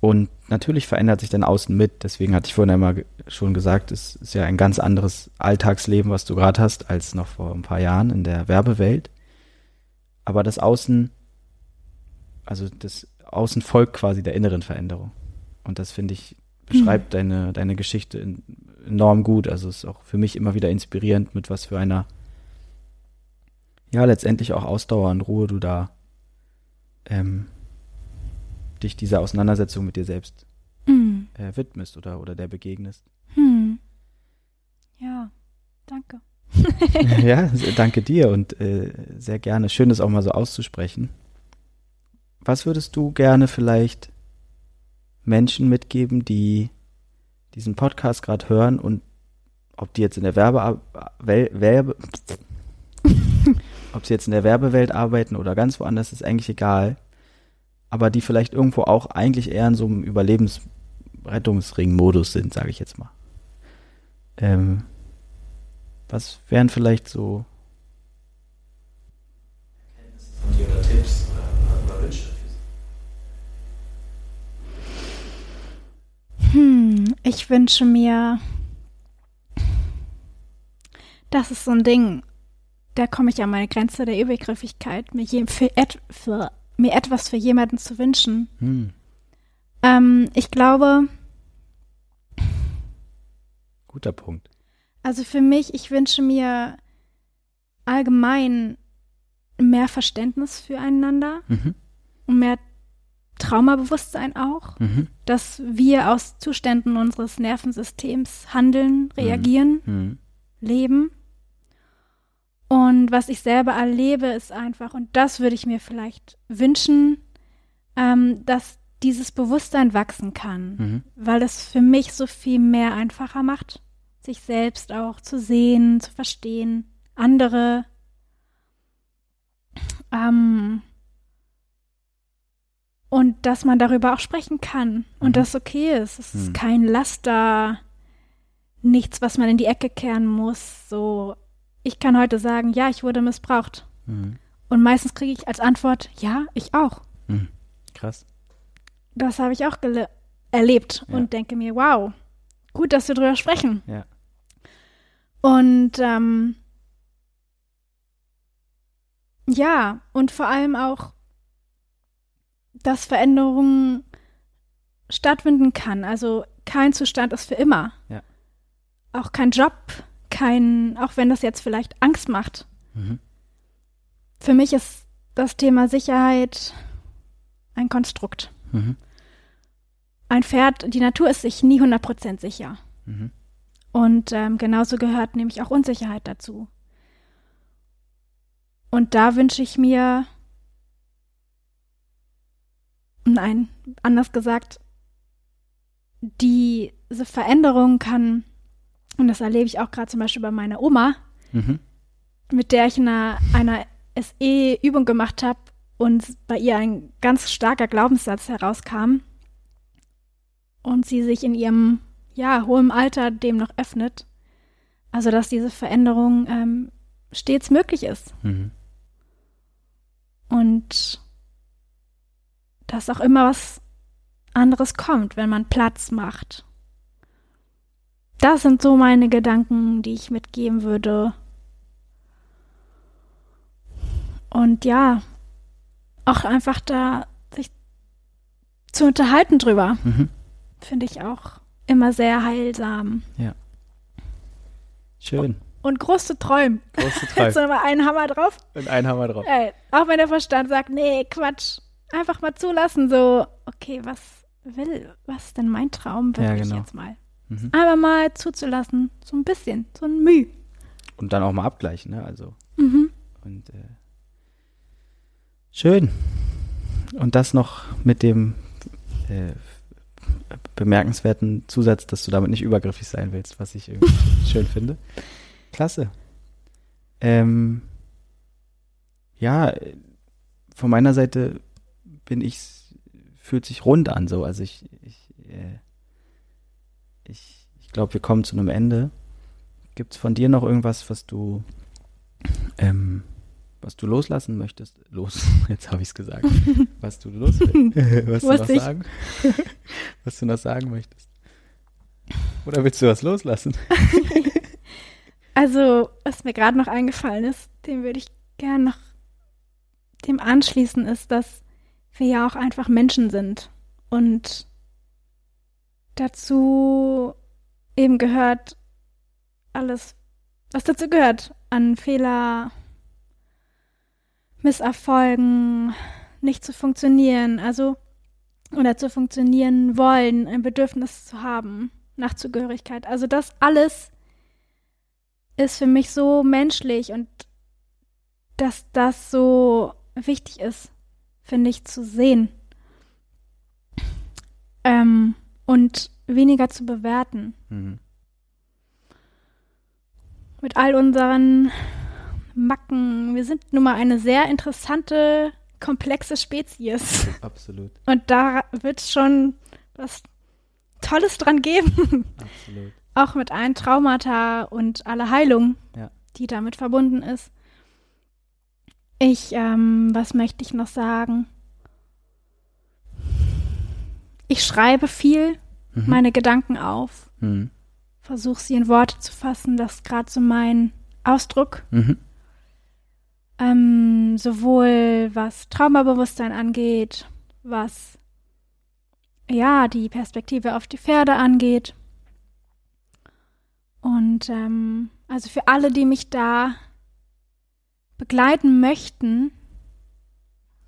S2: Und natürlich verändert sich dein Außen mit. Deswegen hatte ich vorhin einmal schon gesagt, es ist ja ein ganz anderes Alltagsleben, was du gerade hast, als noch vor ein paar Jahren in der Werbewelt. aber das Außen, also das Außen folgt quasi der inneren Veränderung. Und das finde ich, beschreibt mhm. deine, deine Geschichte enorm gut. Also ist auch für mich immer wieder inspirierend, mit was für einer, ja, letztendlich auch Ausdauer und Ruhe du da ähm, dich dieser Auseinandersetzung mit dir selbst mhm. äh, widmest oder, oder der begegnest.
S1: Hm. Ja, danke. [laughs]
S2: ja, [laughs] danke dir und äh, sehr gerne. Schön, das auch mal so auszusprechen. Was würdest du gerne vielleicht Menschen mitgeben, die diesen Podcast gerade hören und ob die jetzt in der Werbe, Werbe ob sie jetzt in der Werbewelt arbeiten oder ganz woanders, ist eigentlich egal. Aber die vielleicht irgendwo auch eigentlich eher in so einem Überlebensrettungsring-Modus sind, sage ich jetzt mal. Ähm, was wären vielleicht so oder Tipps oder Wünsche?
S1: Hm, ich wünsche mir, das ist so ein Ding, da komme ich an meine Grenze der Übergriffigkeit, mir, je, für, et, für, mir etwas für jemanden zu wünschen. Hm. Ähm, ich glaube.
S2: Guter Punkt.
S1: Also für mich, ich wünsche mir allgemein mehr Verständnis füreinander mhm. und mehr Traumabewusstsein auch, mhm. dass wir aus Zuständen unseres Nervensystems handeln, mhm. reagieren, mhm. leben. Und was ich selber erlebe, ist einfach, und das würde ich mir vielleicht wünschen, ähm, dass dieses Bewusstsein wachsen kann, mhm. weil es für mich so viel mehr einfacher macht sich selbst auch zu sehen, zu verstehen, andere. Ähm, und dass man darüber auch sprechen kann und mhm. das okay ist. Es ist mhm. kein Laster, nichts, was man in die Ecke kehren muss. So, ich kann heute sagen, ja, ich wurde missbraucht. Mhm. Und meistens kriege ich als Antwort, ja, ich auch.
S2: Mhm. Krass.
S1: Das habe ich auch erlebt ja. und denke mir, wow, gut, dass wir drüber sprechen.
S2: Ja.
S1: Und ähm, ja, und vor allem auch, dass Veränderungen stattfinden kann. Also kein Zustand ist für immer.
S2: Ja.
S1: Auch kein Job, kein, auch wenn das jetzt vielleicht Angst macht. Mhm. Für mich ist das Thema Sicherheit ein Konstrukt. Mhm. Ein Pferd, die Natur ist sich nie 100% sicher. Mhm. Und ähm, genauso gehört nämlich auch Unsicherheit dazu. Und da wünsche ich mir, nein, anders gesagt, diese Veränderung kann, und das erlebe ich auch gerade zum Beispiel bei meiner Oma, mhm. mit der ich eine, einer SE-Übung gemacht habe und bei ihr ein ganz starker Glaubenssatz herauskam und sie sich in ihrem ja, hohem Alter dem noch öffnet. Also, dass diese Veränderung ähm, stets möglich ist. Mhm. Und dass auch immer was anderes kommt, wenn man Platz macht. Das sind so meine Gedanken, die ich mitgeben würde. Und ja, auch einfach da sich zu unterhalten drüber, mhm. finde ich auch immer sehr heilsam.
S2: Ja. Schön.
S1: Und große Träume.
S2: Große [laughs] Träume.
S1: Jetzt mal einen Hammer drauf.
S2: Und einen Hammer drauf.
S1: Ey, auch wenn der Verstand sagt, nee, Quatsch. Einfach mal zulassen, so, okay, was will, was ist denn mein Traum wirklich ja, genau. jetzt mal? Mhm. Aber mal zuzulassen, so ein bisschen, so ein Müh.
S2: Und dann auch mal abgleichen, ne? Also. Mhm. Und äh, schön. Und das noch mit dem äh, bemerkenswerten Zusatz, dass du damit nicht übergriffig sein willst, was ich irgendwie [laughs] schön finde. Klasse. Ähm, ja, von meiner Seite bin ich, fühlt sich rund an so. Also ich, ich, äh, ich, ich glaube, wir kommen zu einem Ende. Gibt es von dir noch irgendwas, was du ähm, was du loslassen möchtest. Los, [laughs] jetzt habe ich es gesagt. [laughs] Was du los [laughs] was du noch sagen, was du noch sagen möchtest. Oder willst du was loslassen?
S1: also, was mir gerade noch eingefallen ist, den würde ich gern noch dem anschließen, ist, dass wir ja auch einfach Menschen sind. Und dazu eben gehört alles, was dazu gehört, an Fehler, Misserfolgen, nicht zu funktionieren, also oder zu funktionieren wollen, ein Bedürfnis zu haben nach Zugehörigkeit. Also das alles ist für mich so menschlich und dass das so wichtig ist, finde ich, zu sehen. Ähm, und weniger zu bewerten. Mhm. Mit all unseren Macken. Wir sind nun mal eine sehr interessante, komplexe Spezies. [laughs]
S2: Absolut.
S1: Und da wird es schon was Tolles dran geben. Absolut. Auch mit allen Traumata und aller Heilung, ja. die damit verbunden ist. Ich, ähm, was möchte ich noch sagen? Ich schreibe viel mhm. meine Gedanken auf, mhm. versuche sie in Worte zu fassen. Das ist gerade so mein Ausdruck. Mhm. Ähm, sowohl was Traumabewusstsein angeht, was ja die Perspektive auf die Pferde angeht. Und ähm, also für alle, die mich da begleiten möchten,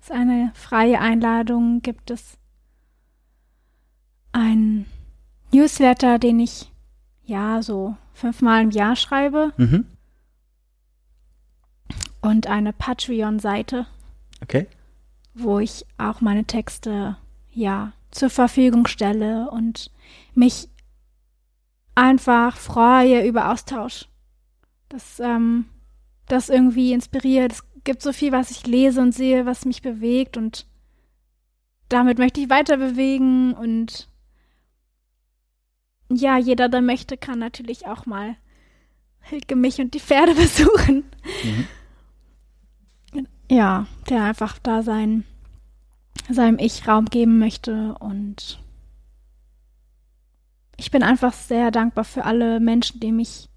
S1: ist eine freie Einladung, gibt es ein Newsletter, den ich ja so fünfmal im Jahr schreibe. Mhm. Und eine Patreon-Seite.
S2: Okay.
S1: Wo ich auch meine Texte ja zur Verfügung stelle und mich einfach freue über Austausch. Das, ähm, das irgendwie inspiriert. Es gibt so viel, was ich lese und sehe, was mich bewegt und damit möchte ich weiter bewegen und ja, jeder, der möchte, kann natürlich auch mal Hilke mich und die Pferde [laughs] besuchen. Mhm. Ja, der einfach da sein, seinem Ich Raum geben möchte und ich bin einfach sehr dankbar für alle Menschen, die mich,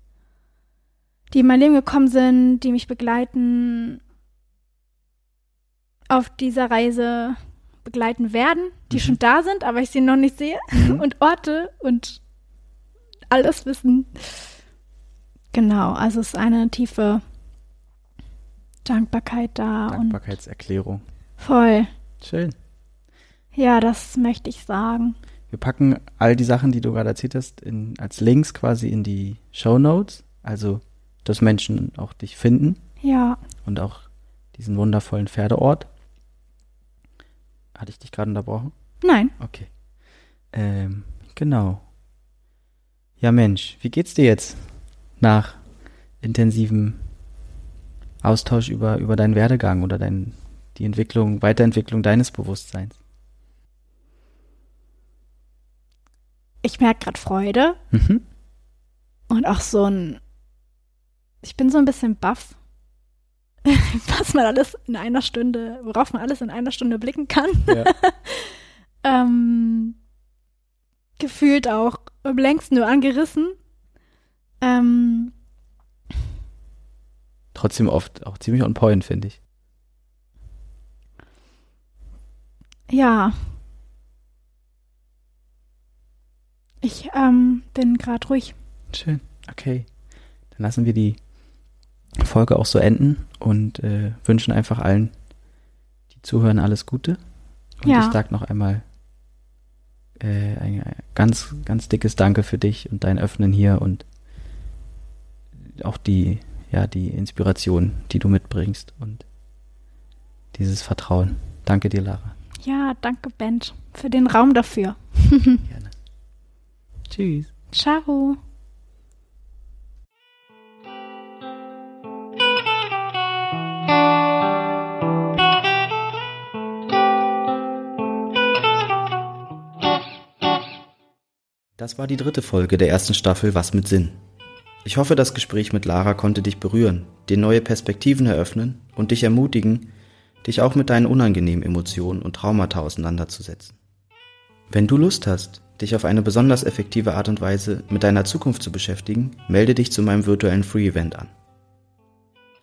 S1: die in mein Leben gekommen sind, die mich begleiten, auf dieser Reise begleiten werden, die mhm. schon da sind, aber ich sie noch nicht sehe mhm. [laughs] und Orte und alles wissen. Genau, also es ist eine tiefe Dankbarkeit da.
S2: Dankbarkeitserklärung.
S1: voll.
S2: Schön.
S1: Ja, das möchte ich sagen.
S2: Wir packen all die Sachen, die du gerade erzählt hast, in, als Links quasi in die Show Notes. Also, dass Menschen auch dich finden.
S1: Ja.
S2: Und auch diesen wundervollen Pferdeort. Hatte ich dich gerade unterbrochen?
S1: Nein.
S2: Okay. Ähm, genau. Ja, Mensch, wie geht's dir jetzt nach intensivem Austausch über, über deinen Werdegang oder dein, die Entwicklung, Weiterentwicklung deines Bewusstseins?
S1: Ich merke gerade Freude mhm. und auch so ein, ich bin so ein bisschen baff, [laughs] was man alles in einer Stunde, worauf man alles in einer Stunde blicken kann. Ja. [laughs] ähm, gefühlt auch am längsten nur angerissen. Ähm,
S2: Trotzdem oft auch ziemlich on point, finde ich.
S1: Ja. Ich ähm, bin gerade ruhig.
S2: Schön. Okay. Dann lassen wir die Folge auch so enden und äh, wünschen einfach allen, die zuhören, alles Gute. Und ja. ich sage noch einmal äh, ein ganz, ganz dickes Danke für dich und dein Öffnen hier und auch die, ja, die Inspiration, die du mitbringst und dieses Vertrauen. Danke dir, Lara.
S1: Ja, danke, Ben, für den Raum dafür. [laughs]
S2: Gerne. Tschüss.
S1: Ciao.
S2: Das war die dritte Folge der ersten Staffel Was mit Sinn. Ich hoffe, das Gespräch mit Lara konnte dich berühren, dir neue Perspektiven eröffnen und dich ermutigen, dich auch mit deinen unangenehmen Emotionen und Traumata auseinanderzusetzen. Wenn du Lust hast, dich auf eine besonders effektive Art und Weise mit deiner Zukunft zu beschäftigen, melde dich zu meinem virtuellen Free Event an.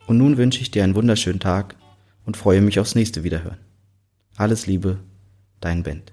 S2: Und nun wünsche ich dir einen wunderschönen Tag und freue mich aufs nächste Wiederhören. Alles Liebe, dein Bent.